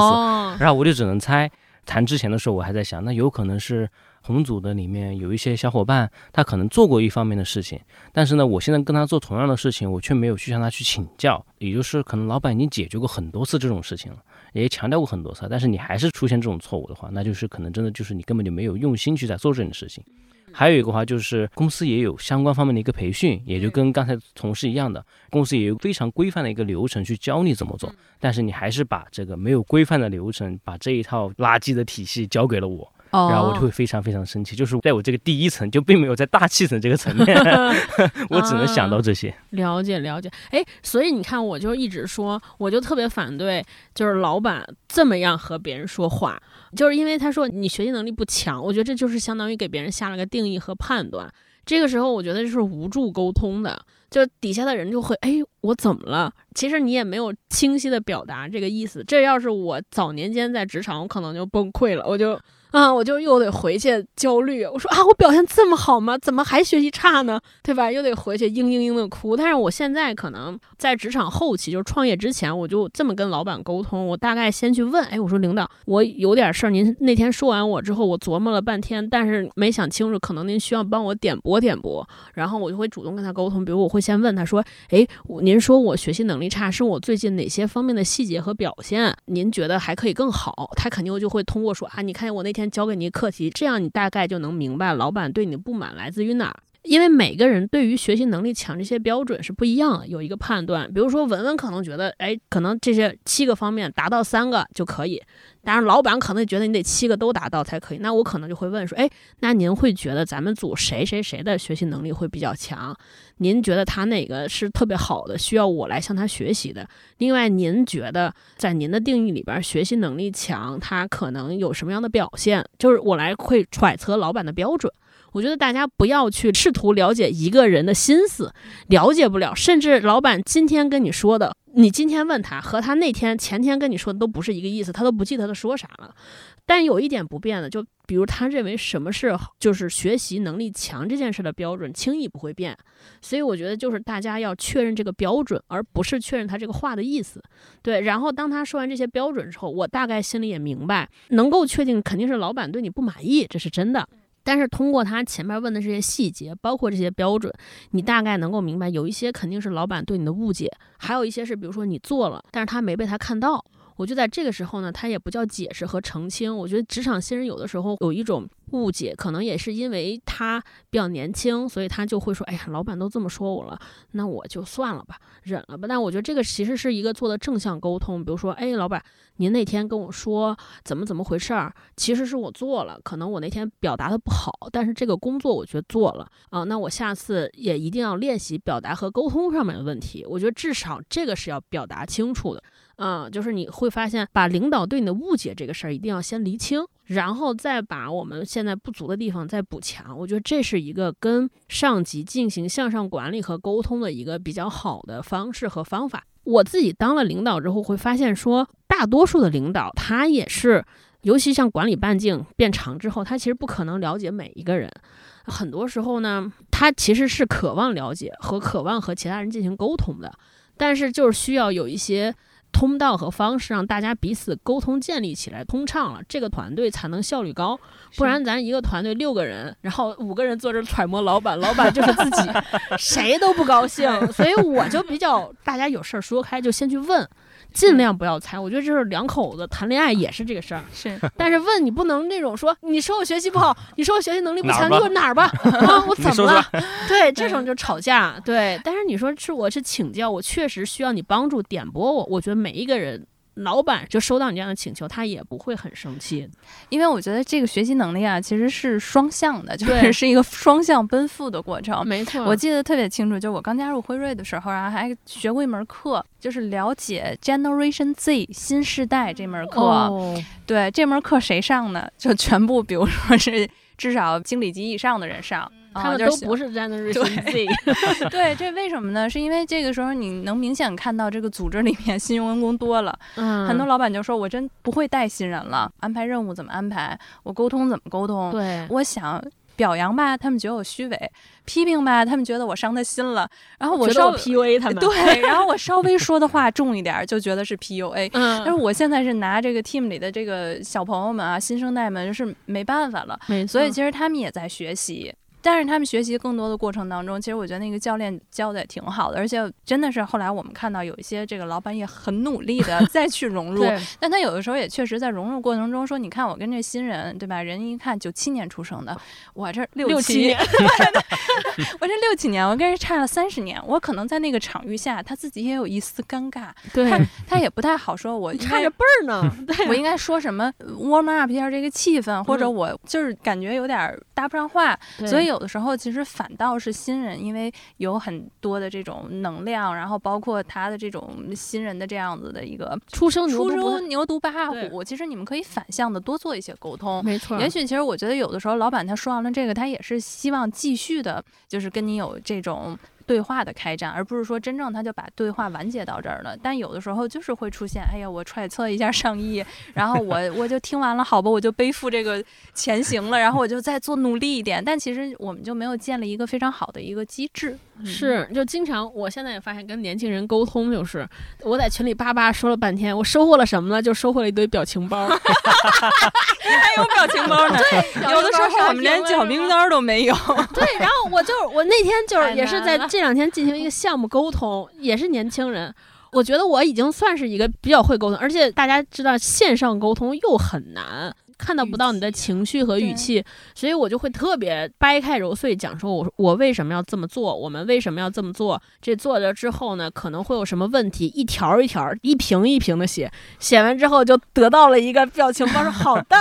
思，然后我就只能猜。谈之前的时候，我还在想，那有可能是红组的里面有一些小伙伴，他可能做过一方面的事情，但是呢，我现在跟他做同样的事情，我却没有去向他去请教，也就是可能老板已经解决过很多次这种事情了，也强调过很多次，但是你还是出现这种错误的话，那就是可能真的就是你根本就没有用心去在做这件事情。还有一个话就是公司也有相关方面的一个培训，也就跟刚才同事一样的，公司也有非常规范的一个流程去教你怎么做，但是你还是把这个没有规范的流程，把这一套垃圾的体系交给了我。然后我就会非常非常生气，就是在我这个第一层就并没有在大气层这个层面，我只能想到这些。了解了解，哎，所以你看，我就一直说，我就特别反对，就是老板这么样和别人说话，就是因为他说你学习能力不强，我觉得这就是相当于给别人下了个定义和判断。这个时候，我觉得就是无助沟通的，就底下的人就会，哎，我怎么了？其实你也没有清晰的表达这个意思。这要是我早年间在职场，我可能就崩溃了，我就。啊，我就又得回去焦虑。我说啊，我表现这么好吗？怎么还学习差呢？对吧？又得回去嘤嘤嘤的哭。但是我现在可能在职场后期，就是创业之前，我就这么跟老板沟通。我大概先去问，哎，我说领导，我有点事儿，您那天说完我之后，我琢磨了半天，但是没想清楚，可能您需要帮我点拨点拨。然后我就会主动跟他沟通，比如我会先问他说，哎，您说我学习能力差，是我最近哪些方面的细节和表现，您觉得还可以更好？他肯定就会通过说啊，你看我那天先交给你课题，这样你大概就能明白老板对你的不满来自于哪儿。因为每个人对于学习能力强这些标准是不一样的，有一个判断。比如说文文可能觉得，哎，可能这些七个方面达到三个就可以，当然老板可能觉得你得七个都达到才可以。那我可能就会问说，哎，那您会觉得咱们组谁谁谁的学习能力会比较强？您觉得他哪个是特别好的，需要我来向他学习的？另外，您觉得在您的定义里边，学习能力强，他可能有什么样的表现？就是我来会揣测老板的标准。我觉得大家不要去试图了解一个人的心思，了解不了。甚至老板今天跟你说的，你今天问他和他那天前天跟你说的都不是一个意思，他都不记得他说啥了。但有一点不变的，就比如他认为什么是就是学习能力强这件事的标准，轻易不会变。所以我觉得就是大家要确认这个标准，而不是确认他这个话的意思。对，然后当他说完这些标准之后，我大概心里也明白，能够确定肯定是老板对你不满意，这是真的。但是通过他前面问的这些细节，包括这些标准，你大概能够明白，有一些肯定是老板对你的误解，还有一些是比如说你做了，但是他没被他看到。我就在这个时候呢，他也不叫解释和澄清。我觉得职场新人有的时候有一种。误解可能也是因为他比较年轻，所以他就会说：“哎呀，老板都这么说我了，那我就算了吧，忍了吧。”但我觉得这个其实是一个做的正向沟通。比如说：“哎，老板，您那天跟我说怎么怎么回事儿，其实是我做了，可能我那天表达的不好，但是这个工作我觉得做了啊，那我下次也一定要练习表达和沟通上面的问题。我觉得至少这个是要表达清楚的。嗯，就是你会发现，把领导对你的误解这个事儿一定要先厘清。”然后再把我们现在不足的地方再补强，我觉得这是一个跟上级进行向上管理和沟通的一个比较好的方式和方法。我自己当了领导之后，会发现说，大多数的领导他也是，尤其像管理半径变长之后，他其实不可能了解每一个人。很多时候呢，他其实是渴望了解和渴望和其他人进行沟通的，但是就是需要有一些。通道和方式让大家彼此沟通建立起来通畅了，这个团队才能效率高。不然咱一个团队六个人，然后五个人坐这揣摩老板，老板就是自己，谁都不高兴。所以我就比较，大家有事儿说开就先去问。尽量不要猜，我觉得这是两口子谈恋爱也是这个事儿。是，但是问你不能那种说，你说我学习不好，你说我学习能力不强，你说哪儿吧？啊，我怎么了？对，这种就吵架。对，但是你说是我是请教，我确实需要你帮助点拨我。我觉得每一个人。老板就收到你这样的请求，他也不会很生气，因为我觉得这个学习能力啊，其实是双向的，就是是一个双向奔赴的过程。没错，我记得特别清楚，就我刚加入辉瑞的时候啊，还学过一门课，就是了解 Generation Z 新世代这门课。对，这门课谁上呢？就全部，比如说是至少经理级以上的人上。他们都不是 Generation Z，对，这为什么呢？是因为这个时候你能明显看到这个组织里面新员工多了，嗯，很多老板就说：“我真不会带新人了，安排任务怎么安排？我沟通怎么沟通？”对，我想表扬吧，他们觉得我虚伪；批评吧，他们觉得我伤他心了。然后我稍微 PUA 他们，对，然后我稍微说的话重一点儿，就觉得是 PUA。嗯，但是我现在是拿这个 team 里的这个小朋友们啊，新生代们，就是没办法了。所以其实他们也在学习，但是他们学习更多的过程当中，其实我觉得那个教练教的也挺好的，而且真的是后来我们看到有一些这个老板也很努力的 再去融入，对但他有的时候也确实在融入过程中说，你看我跟这新人对吧？人一看九七年出生的，我这七六七年，我这六七年，我跟人差了三十年，我可能在那个场域下，他自己也有一丝尴尬，对他，他也不太好说，我差着辈儿呢，对我应该说什么 warm up 一下这个气氛，或者嗯我就是感觉有点儿搭不上话，对所以有的时候其实反倒是新人，因为有很多的这种能量，然后包括他的这种新人的这样子的一个初生牛初犊不生牛犊不怕虎，其实你们可以反向的多做一些沟通。没错，也许其实我觉得有的时候老板他说完了这个，他也是希望继续的，就是跟你有这种对话的开展，而不是说真正他就把对话完结到这儿了。但有的时候就是会出现，哎呀，我揣测一下上意，然后我 我就听完了，好吧，我就背负这个前行了，然后我就再做努力一点。但其实我们就没有建立一个非常好的一个机制。是，就经常，我现在也发现跟年轻人沟通，就是我在群里叭叭说了半天，我收获了什么呢？就收获了一堆表情包。还有表情包呢，对有的时候我们连小名单都没有。对，然后我就我那天就是也是在这两天进行一个项目沟通，也是年轻人。我觉得我已经算是一个比较会沟通，而且大家知道线上沟通又很难。看到不到你的情绪和语气，所以我就会特别掰开揉碎讲说，我我为什么要这么做，我们为什么要这么做，这做了之后呢，可能会有什么问题，一条一条、一屏一屏的写，写完之后就得到了一个表情包，说好的，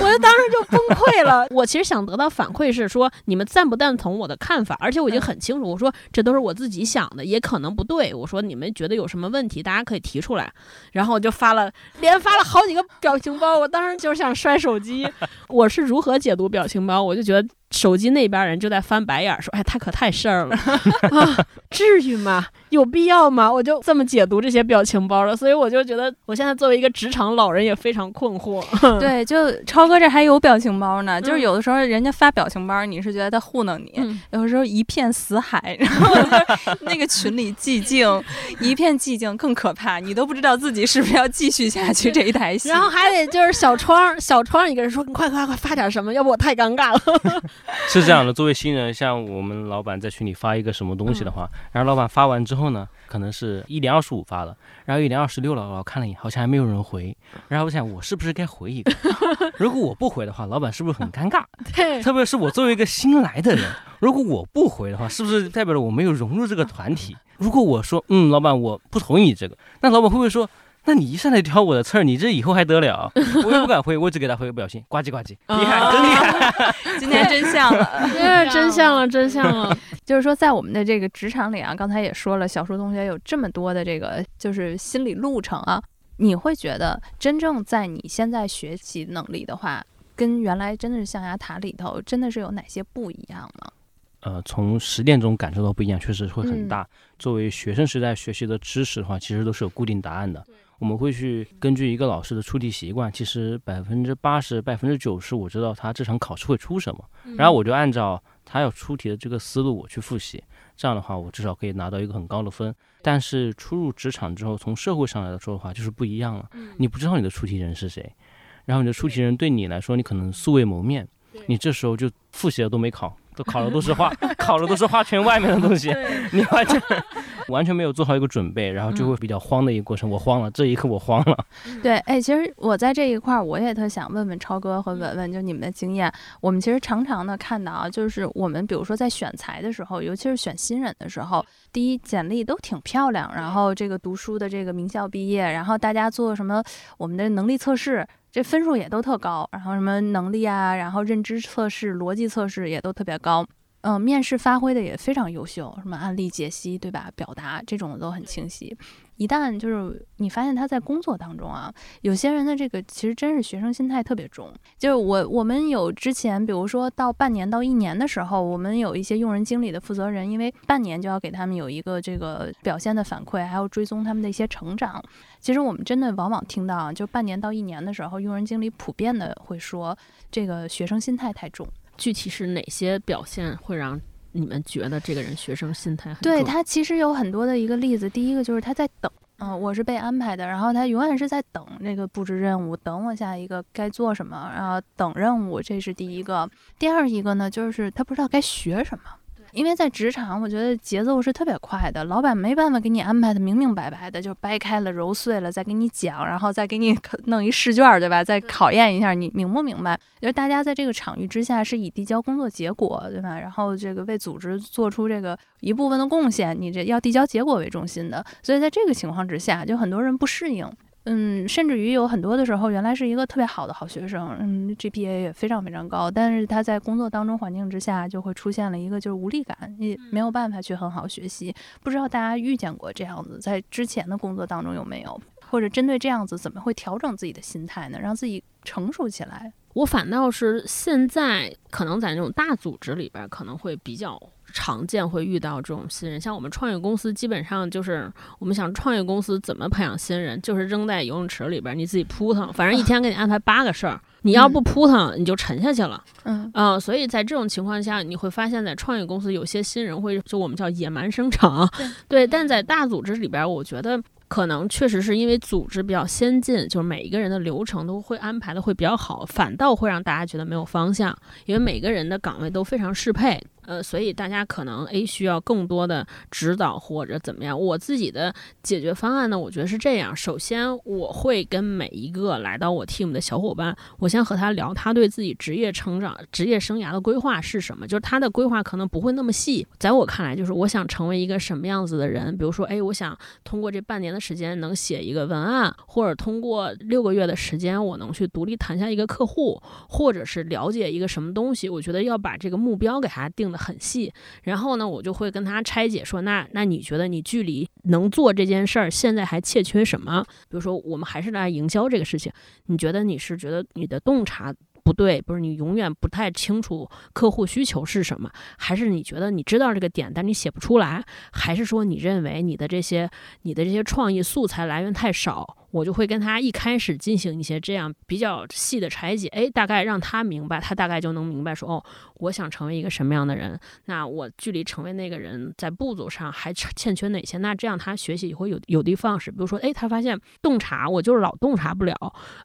我就当时就崩溃了。我其实想得到反馈是说，你们赞不赞同我的看法，而且我已经很清楚，我说这都是我自己想的，也可能不对。我说你们觉得有什么问题，大家可以提出来。然后我就发了，连发了好几个表情包，我当时就想摔手机。我是如何解读表情包？我就觉得手机那边人就在翻白眼儿，说：“哎，他可太事儿了 啊，至于吗？有必要吗？”我就这么解读这些表情包了，所以我就觉得我现在作为一个职场老人也非常困惑。对，就超哥这还有表情包呢，就是嗯有的时候人家发表情包，你是觉得他糊弄你，嗯有的时候一片死海，然后就那个群里寂静，一片寂静更可怕，你都不知道自己是不是要继续下去这一台戏。然后还得就是小窗，小窗一个人说：“你快快快发点什么，要不我太尴尬了。是这样的，作为新人，像我们老板在群里发一个什么东西的话，然后老板发完之后呢，可能是一点二十五发了，然后一点二十六了，我看了一眼，好像还没有人回，然后我想我是不是该回一个？如果我不回的话，老板是不是很尴尬？”对，特别是我作为一个新来的人，如果我不回的话，是不是代表了我没有融入这个团体？如果我说嗯，老板我不同意这个，那老板会不会说？那你一上来挑我的刺儿，你这以后还得了？我也不敢回，我只给他回个表情，呱唧呱唧，厉害，真厉害。今天真相了。这真相了，真相了。就是说，在我们的这个职场里啊，刚才也说了，小树同学有这么多的这个就是心理路程啊，你会觉得真正在你现在学习能力的话，跟原来真的是象牙塔里头真的是有哪些不一样呢？呃，从实践中感受到不一样，确实会很嗯大。作为学生时代学习的知识的话，其实都是有固定答案的。我们会去根据一个老师的出题习惯，其实百分之八十、百分之九十，我知道他这场考试会出什么，然后我就按照他要出题的这个思路我去复习。这样的话，我至少可以拿到一个很高的分。但是初入职场之后，从社会上来说的话，就是不一样了。你不知道你的出题人是谁，然后你的出题人对你来说，你可能素未谋面，你这时候就复习的都没考，都考的都是画，考的都是画圈外面的东西，你完全完全没有做好一个准备，然后就会比较慌的一个过程。我慌了，这一刻我慌了。对，哎，其实我在这一块儿，我也特想问问超哥和文文，就你们的经验。我们其实常常的看到啊，就是我们比如说在选材的时候，尤其是选新人的时候，第一简历都挺漂亮，然后这个读书的这个名校毕业，然后大家做什么我们的能力测试。这分数也都特高，然后什么能力啊，然后认知测试、逻辑测试也都特别高。嗯，面试发挥的也非常优秀，什么案例解析，对吧？表达这种都很清晰。一旦就是你发现他在工作当中啊，有些人的这个其实真是学生心态特别重。就是我我们有之前，比如说到半年到一年的时候，我们有一些用人经理的负责人，因为半年就要给他们有一个这个表现的反馈，还要追踪他们的一些成长。其实我们真的往往听到，就半年到一年的时候，用人经理普遍的会说这个学生心态太重。具体是哪些表现会让你们觉得这个人学生心态很重对他其实有很多的一个例子，第一个就是他在等。嗯，我是被安排的，然后他永远是在等那个布置任务，等我下一个该做什么，然后等任务，这是第一个。第二一个呢，就是他不知道该学什么。因为在职场，我觉得节奏是特别快的，老板没办法给你安排的明明白白的，就掰开了揉碎了再给你讲，然后再给你弄一试卷，对吧？再考验一下你明不明白。就是大家在这个场域之下是以递交工作结果，对吧？然后这个为组织做出这个一部分的贡献，你这要递交结果为中心的，所以在这个情况之下，就很多人不适应。嗯，甚至于有很多的时候，原来是一个特别好的好学生，嗯，GPA 也非常非常高，但是他在工作当中环境之下，就会出现了一个就是无力感，也没有办法去很好学习。不知道大家遇见过这样子，在之前的工作当中有没有？或者针对这样子，怎么会调整自己的心态呢？让自己成熟起来？我反倒是现在可能在那种大组织里边，可能会比较。常见会遇到这种新人，像我们创业公司，基本上就是我们想创业公司怎么培养新人，就是扔在游泳池里边，你自己扑腾，反正一天给你安排八个事儿，你要不扑腾，你就沉下去了。嗯啊，所以在这种情况下，你会发现在创业公司有些新人会就我们叫野蛮生长，对，但在大组织里边，我觉得。可能确实是因为组织比较先进，就是每一个人的流程都会安排的会比较好，反倒会让大家觉得没有方向，因为每个人的岗位都非常适配。呃，所以大家可能 A 需要更多的指导或者怎么样。我自己的解决方案呢，我觉得是这样：首先，我会跟每一个来到我 team 的小伙伴，我先和他聊他对自己职业成长、职业生涯的规划是什么。就是他的规划可能不会那么细，在我看来，就是我想成为一个什么样子的人。比如说，哎，我想通过这半年的时间能写一个文案，或者通过六个月的时间，我能去独立谈下一个客户，或者是了解一个什么东西。我觉得要把这个目标给他定。很细，然后呢，我就会跟他拆解说，那那你觉得你距离能做这件事儿，现在还欠缺什么？比如说，我们还是来营销这个事情，你觉得你是觉得你的洞察不对，不是你永远不太清楚客户需求是什么，还是你觉得你知道这个点，但你写不出来，还是说你认为你的这些你的这些创意素材来源太少？我就会跟他一开始进行一些这样比较细的拆解，哎，大概让他明白，他大概就能明白说，哦，我想成为一个什么样的人，那我距离成为那个人在步骤上还欠缺哪些？那这样他学习会有有的放矢。比如说，哎，他发现洞察我就是老洞察不了。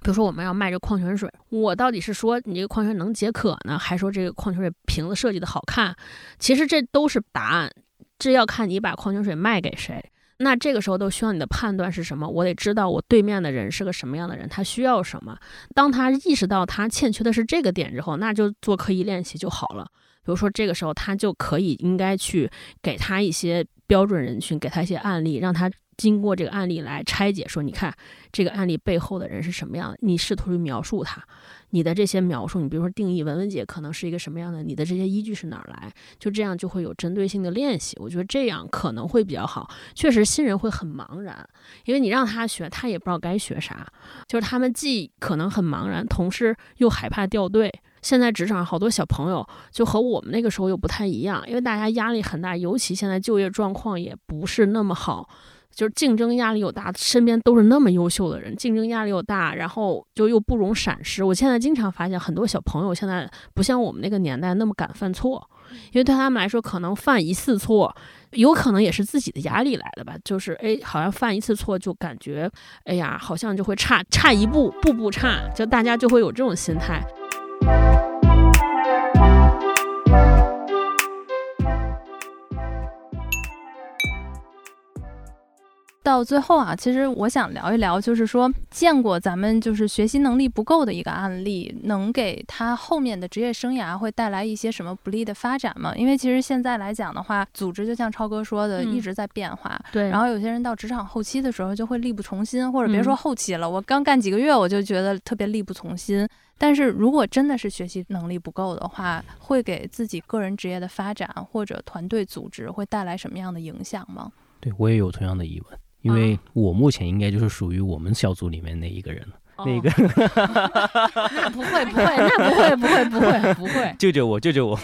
比如说，我们要卖这矿泉水，我到底是说你这个矿泉水能解渴呢，还说这个矿泉水瓶子设计的好看？其实这都是答案，这要看你把矿泉水卖给谁。那这个时候都需要你的判断是什么？我得知道我对面的人是个什么样的人，他需要什么。当他意识到他欠缺的是这个点之后，那就做刻意练习就好了。比如说这个时候他就可以应该去给他一些标准人群，给他一些案例，让他。经过这个案例来拆解，说你看这个案例背后的人是什么样的？你试图去描述他，你的这些描述，你比如说定义文文姐可能是一个什么样的？你的这些依据是哪儿来？就这样就会有针对性的练习。我觉得这样可能会比较好。确实新人会很茫然，因为你让他学，他也不知道该学啥。就是他们既可能很茫然，同时又害怕掉队。现在职场上好多小朋友就和我们那个时候又不太一样，因为大家压力很大，尤其现在就业状况也不是那么好。就是竞争压力又大，身边都是那么优秀的人，竞争压力又大，然后就又不容闪失。我现在经常发现，很多小朋友现在不像我们那个年代那么敢犯错，因为对他们来说，可能犯一次错，有可能也是自己的压力来的吧。就是哎，好像犯一次错就感觉，哎呀，好像就会差差一步，步步差，就大家就会有这种心态。到最后啊，其实我想聊一聊，就是说见过咱们就是学习能力不够的一个案例，能给他后面的职业生涯会带来一些什么不利的发展吗？因为其实现在来讲的话，组织就像超哥说的，一直在变化。对。然后有些人到职场后期的时候就会力不从心，或者别说后期了，我刚干几个月我就觉得特别力不从心。但是如果真的是学习能力不够的话，会给自己个人职业的发展或者团队组织会带来什么样的影响吗？对我也有同样的疑问。因为我目前应该就是属于我们小组里面那一个人了，那一个，那不会不会，那不会不会不会不会，救救我救救我！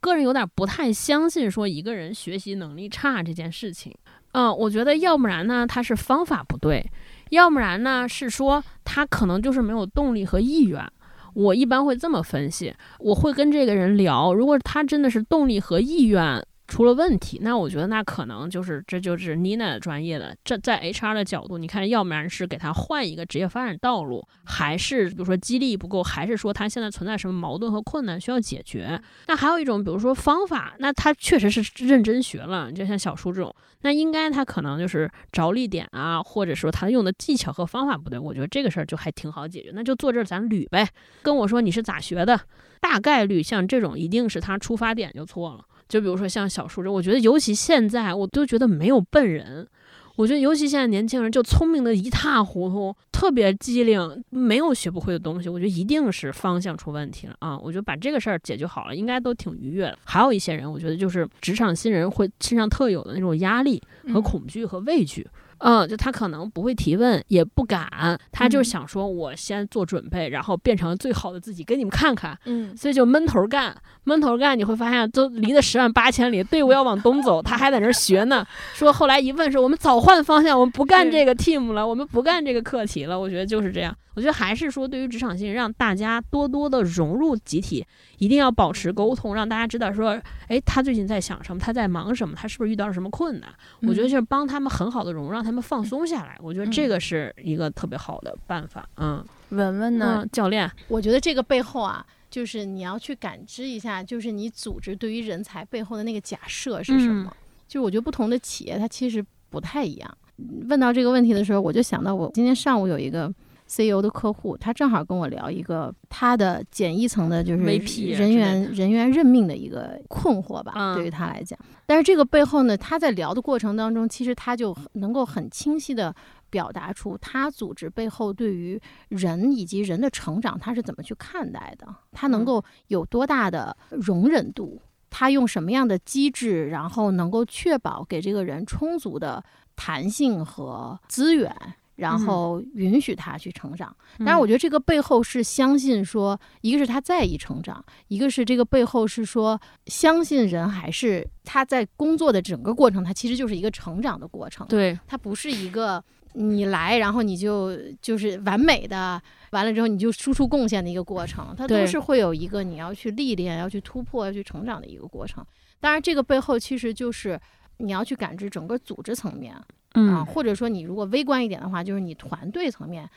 个人有点不太相信说一个人学习能力差这件事情。嗯，我觉得要不然呢他是方法不对，要不然呢是说他可能就是没有动力和意愿。我一般会这么分析，我会跟这个人聊，如果他真的是动力和意愿。出了问题，那我觉得那可能就是这就是 Nina 专业的。这在 HR 的角度，你看，要不然是给他换一个职业发展道路，还是比如说激励不够，还是说他现在存在什么矛盾和困难需要解决？那还有一种，比如说方法，那他确实是认真学了，就像小叔这种，那应该他可能就是着力点啊，或者说他用的技巧和方法不对，我觉得这个事儿就还挺好解决，那就坐这儿咱捋呗。跟我说你是咋学的，大概率像这种一定是他出发点就错了。就比如说像小树这，我觉得尤其现在，我都觉得没有笨人。我觉得尤其现在年轻人就聪明的一塌糊涂，特别机灵，没有学不会的东西。我觉得一定是方向出问题了啊！我觉得把这个事儿解决好了，应该都挺愉悦的。还有一些人，我觉得就是职场新人会身上特有的那种压力和恐惧和畏惧。嗯，就他可能不会提问，也不敢，他就是想说，我先做准备，然后变成最好的自己给你们看看。嗯，所以就闷头干，闷头干，你会发现都离得十万八千里，队伍要往东走，他还在那儿学呢。说后来一问，说我们早换方向，我们不干这个 team 了，我们不干这个课题了。我觉得就是这样。我觉得还是说，对于职场新人，让大家多多的融入集体，一定要保持沟通，让大家知道说，哎，他最近在想什么，他在忙什么，他是不是遇到了什么困难？我觉得就是帮他们很好的融入，让他们放松下来。我觉得这个是一个特别好的办法。嗯，文文呢，教练，我觉得这个背后啊，就是你要去感知一下，就是你组织对于人才背后的那个假设是什么？就是我觉得不同的企业它其实不太一样。问到这个问题的时候，我就想到我今天上午有一个。CEO 的客户，他正好跟我聊一个他的简易层的，就是人员人员任命的一个困惑吧，对于他来讲。但是这个背后呢，他在聊的过程当中，其实他就能够很清晰的表达出他组织背后对于人以及人的成长，他是怎么去看待的，他能够有多大的容忍度，他用什么样的机制，然后能够确保给这个人充足的弹性和资源。然后允许他去成长，但是我觉得这个背后是相信说，一个是他在意成长，一个是这个背后是说相信人还是他在工作的整个过程，他其实就是一个成长的过程。对，他不是一个你来然后你就就是完美的，完了之后你就输出贡献的一个过程，它都是会有一个你要去历练、要去突破、要去成长的一个过程。当然，这个背后其实就是你要去感知整个组织层面。啊，或者说你如果微观一点的话，就是你团队层面，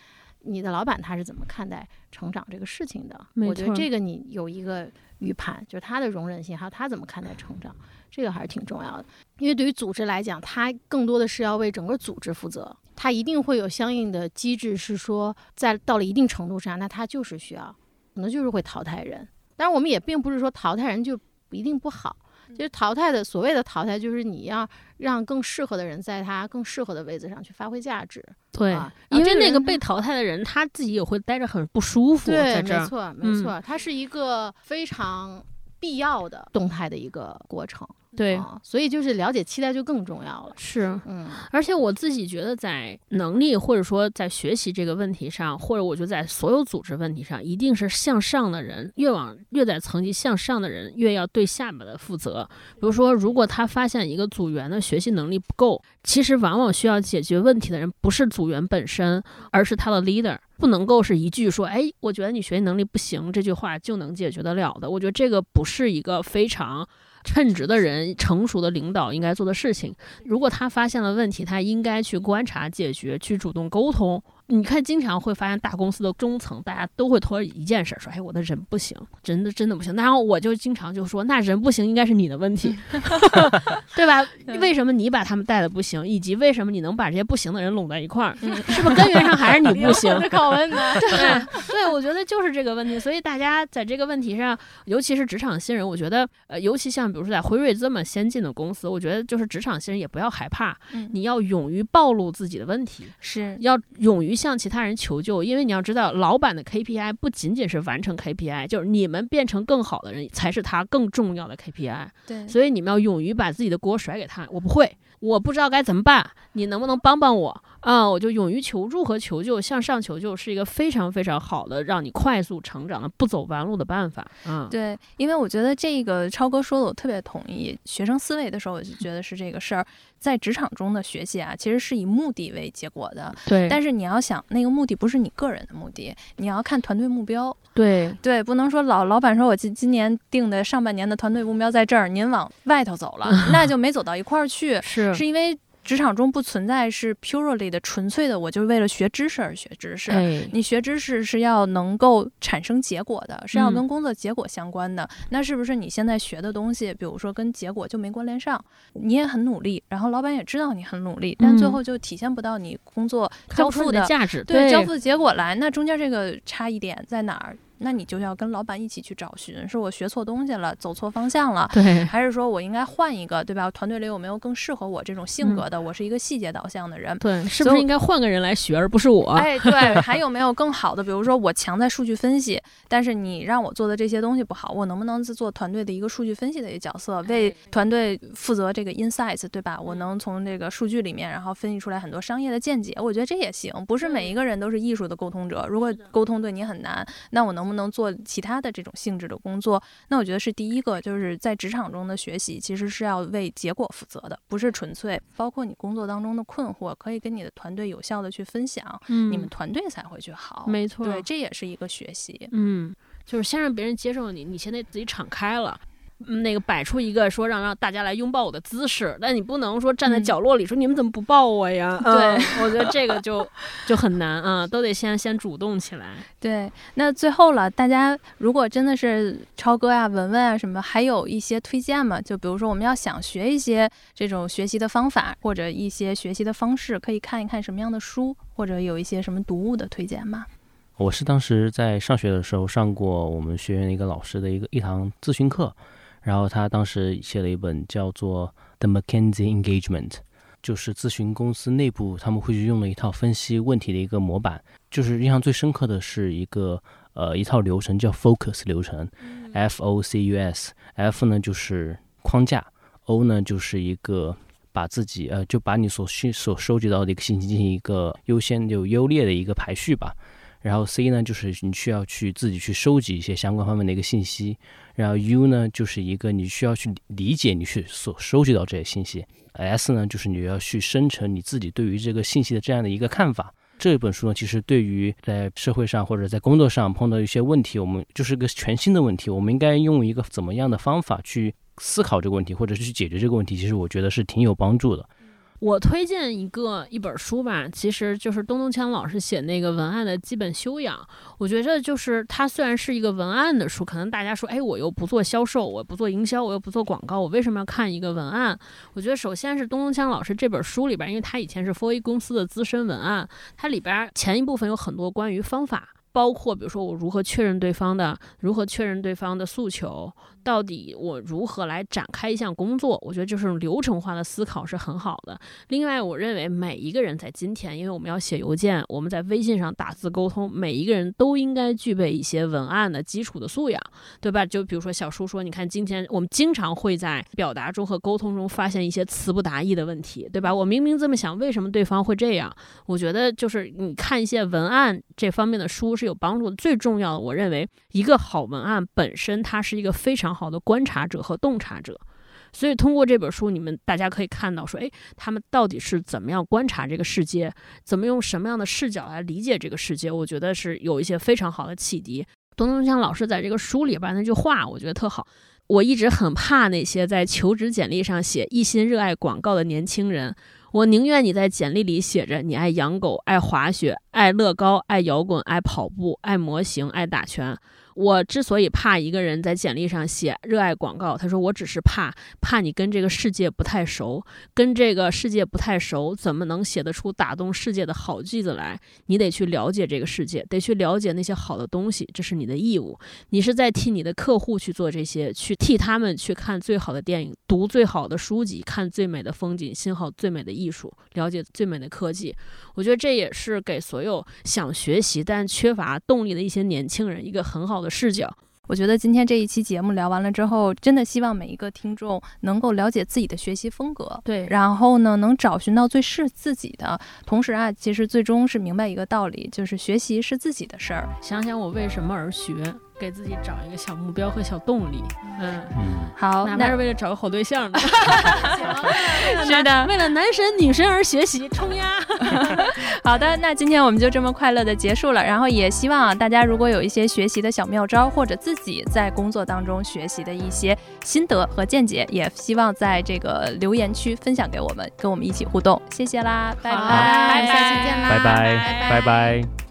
你的老板他是怎么看待成长这个事情的？我觉得这个你有一个预判，就是他的容忍性，还有他怎么看待成长，这个还是挺重要的。因为对于组织来讲，他更多的是要为整个组织负责，他一定会有相应的机制，是说在到了一定程度上，那他就是需要，可能就是会淘汰人。但是我们也并不是说淘汰人就一定不好。其实淘汰的所谓的淘汰，就是你要让更适合的人在他更适合的位置上去发挥价值。对，因为那个被淘汰的人他自己也会待着很不舒服。对，没错，没错，它是一个非常必要的动态的一个过程。对，所以就是了解期待就更重要了。是，嗯，而且我自己觉得，在能力或者说在学习这个问题上，或者我觉得在所有组织问题上，一定是向上的人越往越在层级向上的人越要对下面的负责。比如说，如果他发现一个组员的学习能力不够，其实往往需要解决问题的人不是组员本身，而是他的 leader，不能够是一句说“哎，我觉得你学习能力不行”这句话就能解决得了的。我觉得这个不是一个非常。称职的人、成熟的领导应该做的事情，如果他发现了问题，他应该去观察、解决、去主动沟通。你看，经常会发现大公司的中层，大家都会拖一件事，说：“哎，我的人不行，真的真的不行。”然后我就经常就说：“那人不行，应该是你的问题，对吧？为什么你把他们带的不行，以及为什么你能把这些不行的人拢在一块儿？是不是根源上还是你不行？”拷问呢？对，对，我觉得就是这个问题。所以大家在这个问题上，尤其是职场新人，我觉得，呃，尤其像比如说在辉瑞这么先进的公司，我觉得就是职场新人也不要害怕，你要勇于暴露自己的问题，是要勇于。向其他人求救，因为你要知道，老板的 KPI 不仅仅是完成 KPI，就是你们变成更好的人才是他更重要的 KPI。对，所以你们要勇于把自己的锅甩给他。我不会，我不知道该怎么办，你能不能帮帮我？啊，我就勇于求助和求救，向上求救是一个非常非常好的让你快速成长的不走弯路的办法。嗯，对，因为我觉得这个超哥说的我特别同意。学生思维的时候，我就觉得是这个事儿，在职场中的学习啊，其实是以目的为结果的。对，但是你要想，那个目的不是你个人的目的，你要看团队目标。对对，不能说老老板说我今今年定的上半年的团队目标在这儿，您往外头走了，那就没走到一块儿去。是是因为。职场中不存在是 purely 的纯粹的，我就为了学知识而学知识。你学知识是要能够产生结果的，是要跟工作结果相关的。那是不是你现在学的东西，比如说跟结果就没关联上？你也很努力，然后老板也知道你很努力，但最后就体现不到你工作交付的价值，对交付的结果来。那中间这个差异点在哪儿？那你就要跟老板一起去找寻，是我学错东西了，走错方向了，对，还是说我应该换一个，对吧？团队里有没有更适合我这种性格的？我是一个细节导向的人，对，是不是应该换个人来学，而不是我？哎，对，还有没有更好的？比如说我强在数据分析，但是你让我做的这些东西不好，我能不能做团队的一个数据分析的一个角色，为团队负责这个 insights，对吧？我能从这个数据里面，然后分析出来很多商业的见解，我觉得这也行。不是每一个人都是艺术的沟通者，如果沟通对你很难，那我能不能做其他？的这种性质的工作，那我觉得是第一个，就是在职场中的学习，其实是要为结果负责的，不是纯粹。包括你工作当中的困惑，可以跟你的团队有效的去分享，嗯，你们团队才会去好。没错，对，这也是一个学习。嗯，就是先让别人接受你，你现在自己敞开了。那个摆出一个说让让大家来拥抱我的姿势，但你不能说站在角落里说你们怎么不抱我呀？对，我觉得这个就就很难啊，都得先先主动起来。对，那最后了，大家如果真的是超哥呀、文文啊什么，还有一些推荐吗？就比如说我们要想学一些这种学习的方法或者一些学习的方式，可以看一看什么样的书，或者有一些什么读物的推荐吗？我是当时在上学的时候上过我们学院的一个老师的一个一堂咨询课。然后他当时写了一本叫做《The McKinsey Engagement》，就是咨询公司内部他们会去用的一套分析问题的一个模板。就是印象最深刻的是一个呃一套流程叫 Focus 流程，F O C U S，F 呢就是框架，O 呢就是一个把自己呃就把你所需所收集到的一个信息进行一个优先就优劣的一个排序吧。然后 C 呢，就是你需要去自己去收集一些相关方面的一个信息。然后 U 呢，就是一个你需要去理解你去所收集到这些信息。S 呢，就是你要去生成你自己对于这个信息的这样的一个看法。这本书呢，其实对于在社会上或者在工作上碰到一些问题，我们就是个全新的问题，我们应该用一个怎么样的方法去思考这个问题，或者是去解决这个问题，其实我觉得是挺有帮助的。我推荐一个一本书吧，其实就是东东锵老师写那个文案的基本修养。我觉得就是它虽然是一个文案的书，可能大家说，哎，我又不做销售，我不做营销，我又不做广告，我为什么要看一个文案？我觉得首先是东东锵老师这本书里边，因为他以前是 For A 公司的资深文案，它里边前一部分有很多关于方法，包括比如说我如何确认对方的，如何确认对方的诉求。到底我如何来展开一项工作？我觉得就是流程化的思考是很好的。另外，我认为每一个人在今天，因为我们要写邮件，我们在微信上打字沟通，每一个人都应该具备一些文案的基础的素养，对吧？就比如说小叔说，你看今天我们经常会在表达中和沟通中发现一些词不达意的问题，对吧？我明明这么想，为什么对方会这样？我觉得就是你看一些文案这方面的书是有帮助的。最重要的，我认为一个好文案本身它是一个非常。好的观察者和洞察者，所以通过这本书，你们大家可以看到，说，哎，他们到底是怎么样观察这个世界，怎么用什么样的视角来理解这个世界？我觉得是有一些非常好的启迪。东东锵老师在这个书里边那句话，我觉得特好。我一直很怕那些在求职简历上写一心热爱广告的年轻人，我宁愿你在简历里写着你爱养狗、爱滑雪、爱乐高、爱摇滚、爱跑步、爱模型、爱打拳。我之所以怕一个人在简历上写热爱广告，他说我只是怕怕你跟这个世界不太熟，跟这个世界不太熟，怎么能写得出打动世界的好句子来？你得去了解这个世界，得去了解那些好的东西，这是你的义务。你是在替你的客户去做这些，去替他们去看最好的电影，读最好的书籍，看最美的风景，欣好最美的艺术，了解最美的科技。我觉得这也是给所有想学习但缺乏动力的一些年轻人一个很好的。视角，我觉得今天这一期节目聊完了之后，真的希望每一个听众能够了解自己的学习风格，对，然后呢，能找寻到最适自己的。同时啊，其实最终是明白一个道理，就是学习是自己的事儿。想想我为什么而学。给自己找一个小目标和小动力，嗯嗯，好，哪怕是为了找个好对象呢？是的，为了男神女神而学习，冲呀！好的，那今天我们就这么快乐的结束了。然后也希望大家如果有一些学习的小妙招，或者自己在工作当中学习的一些心得和见解，也希望在这个留言区分享给我们，跟我们一起互动。谢谢啦，拜拜，下期见啦，拜拜，拜拜。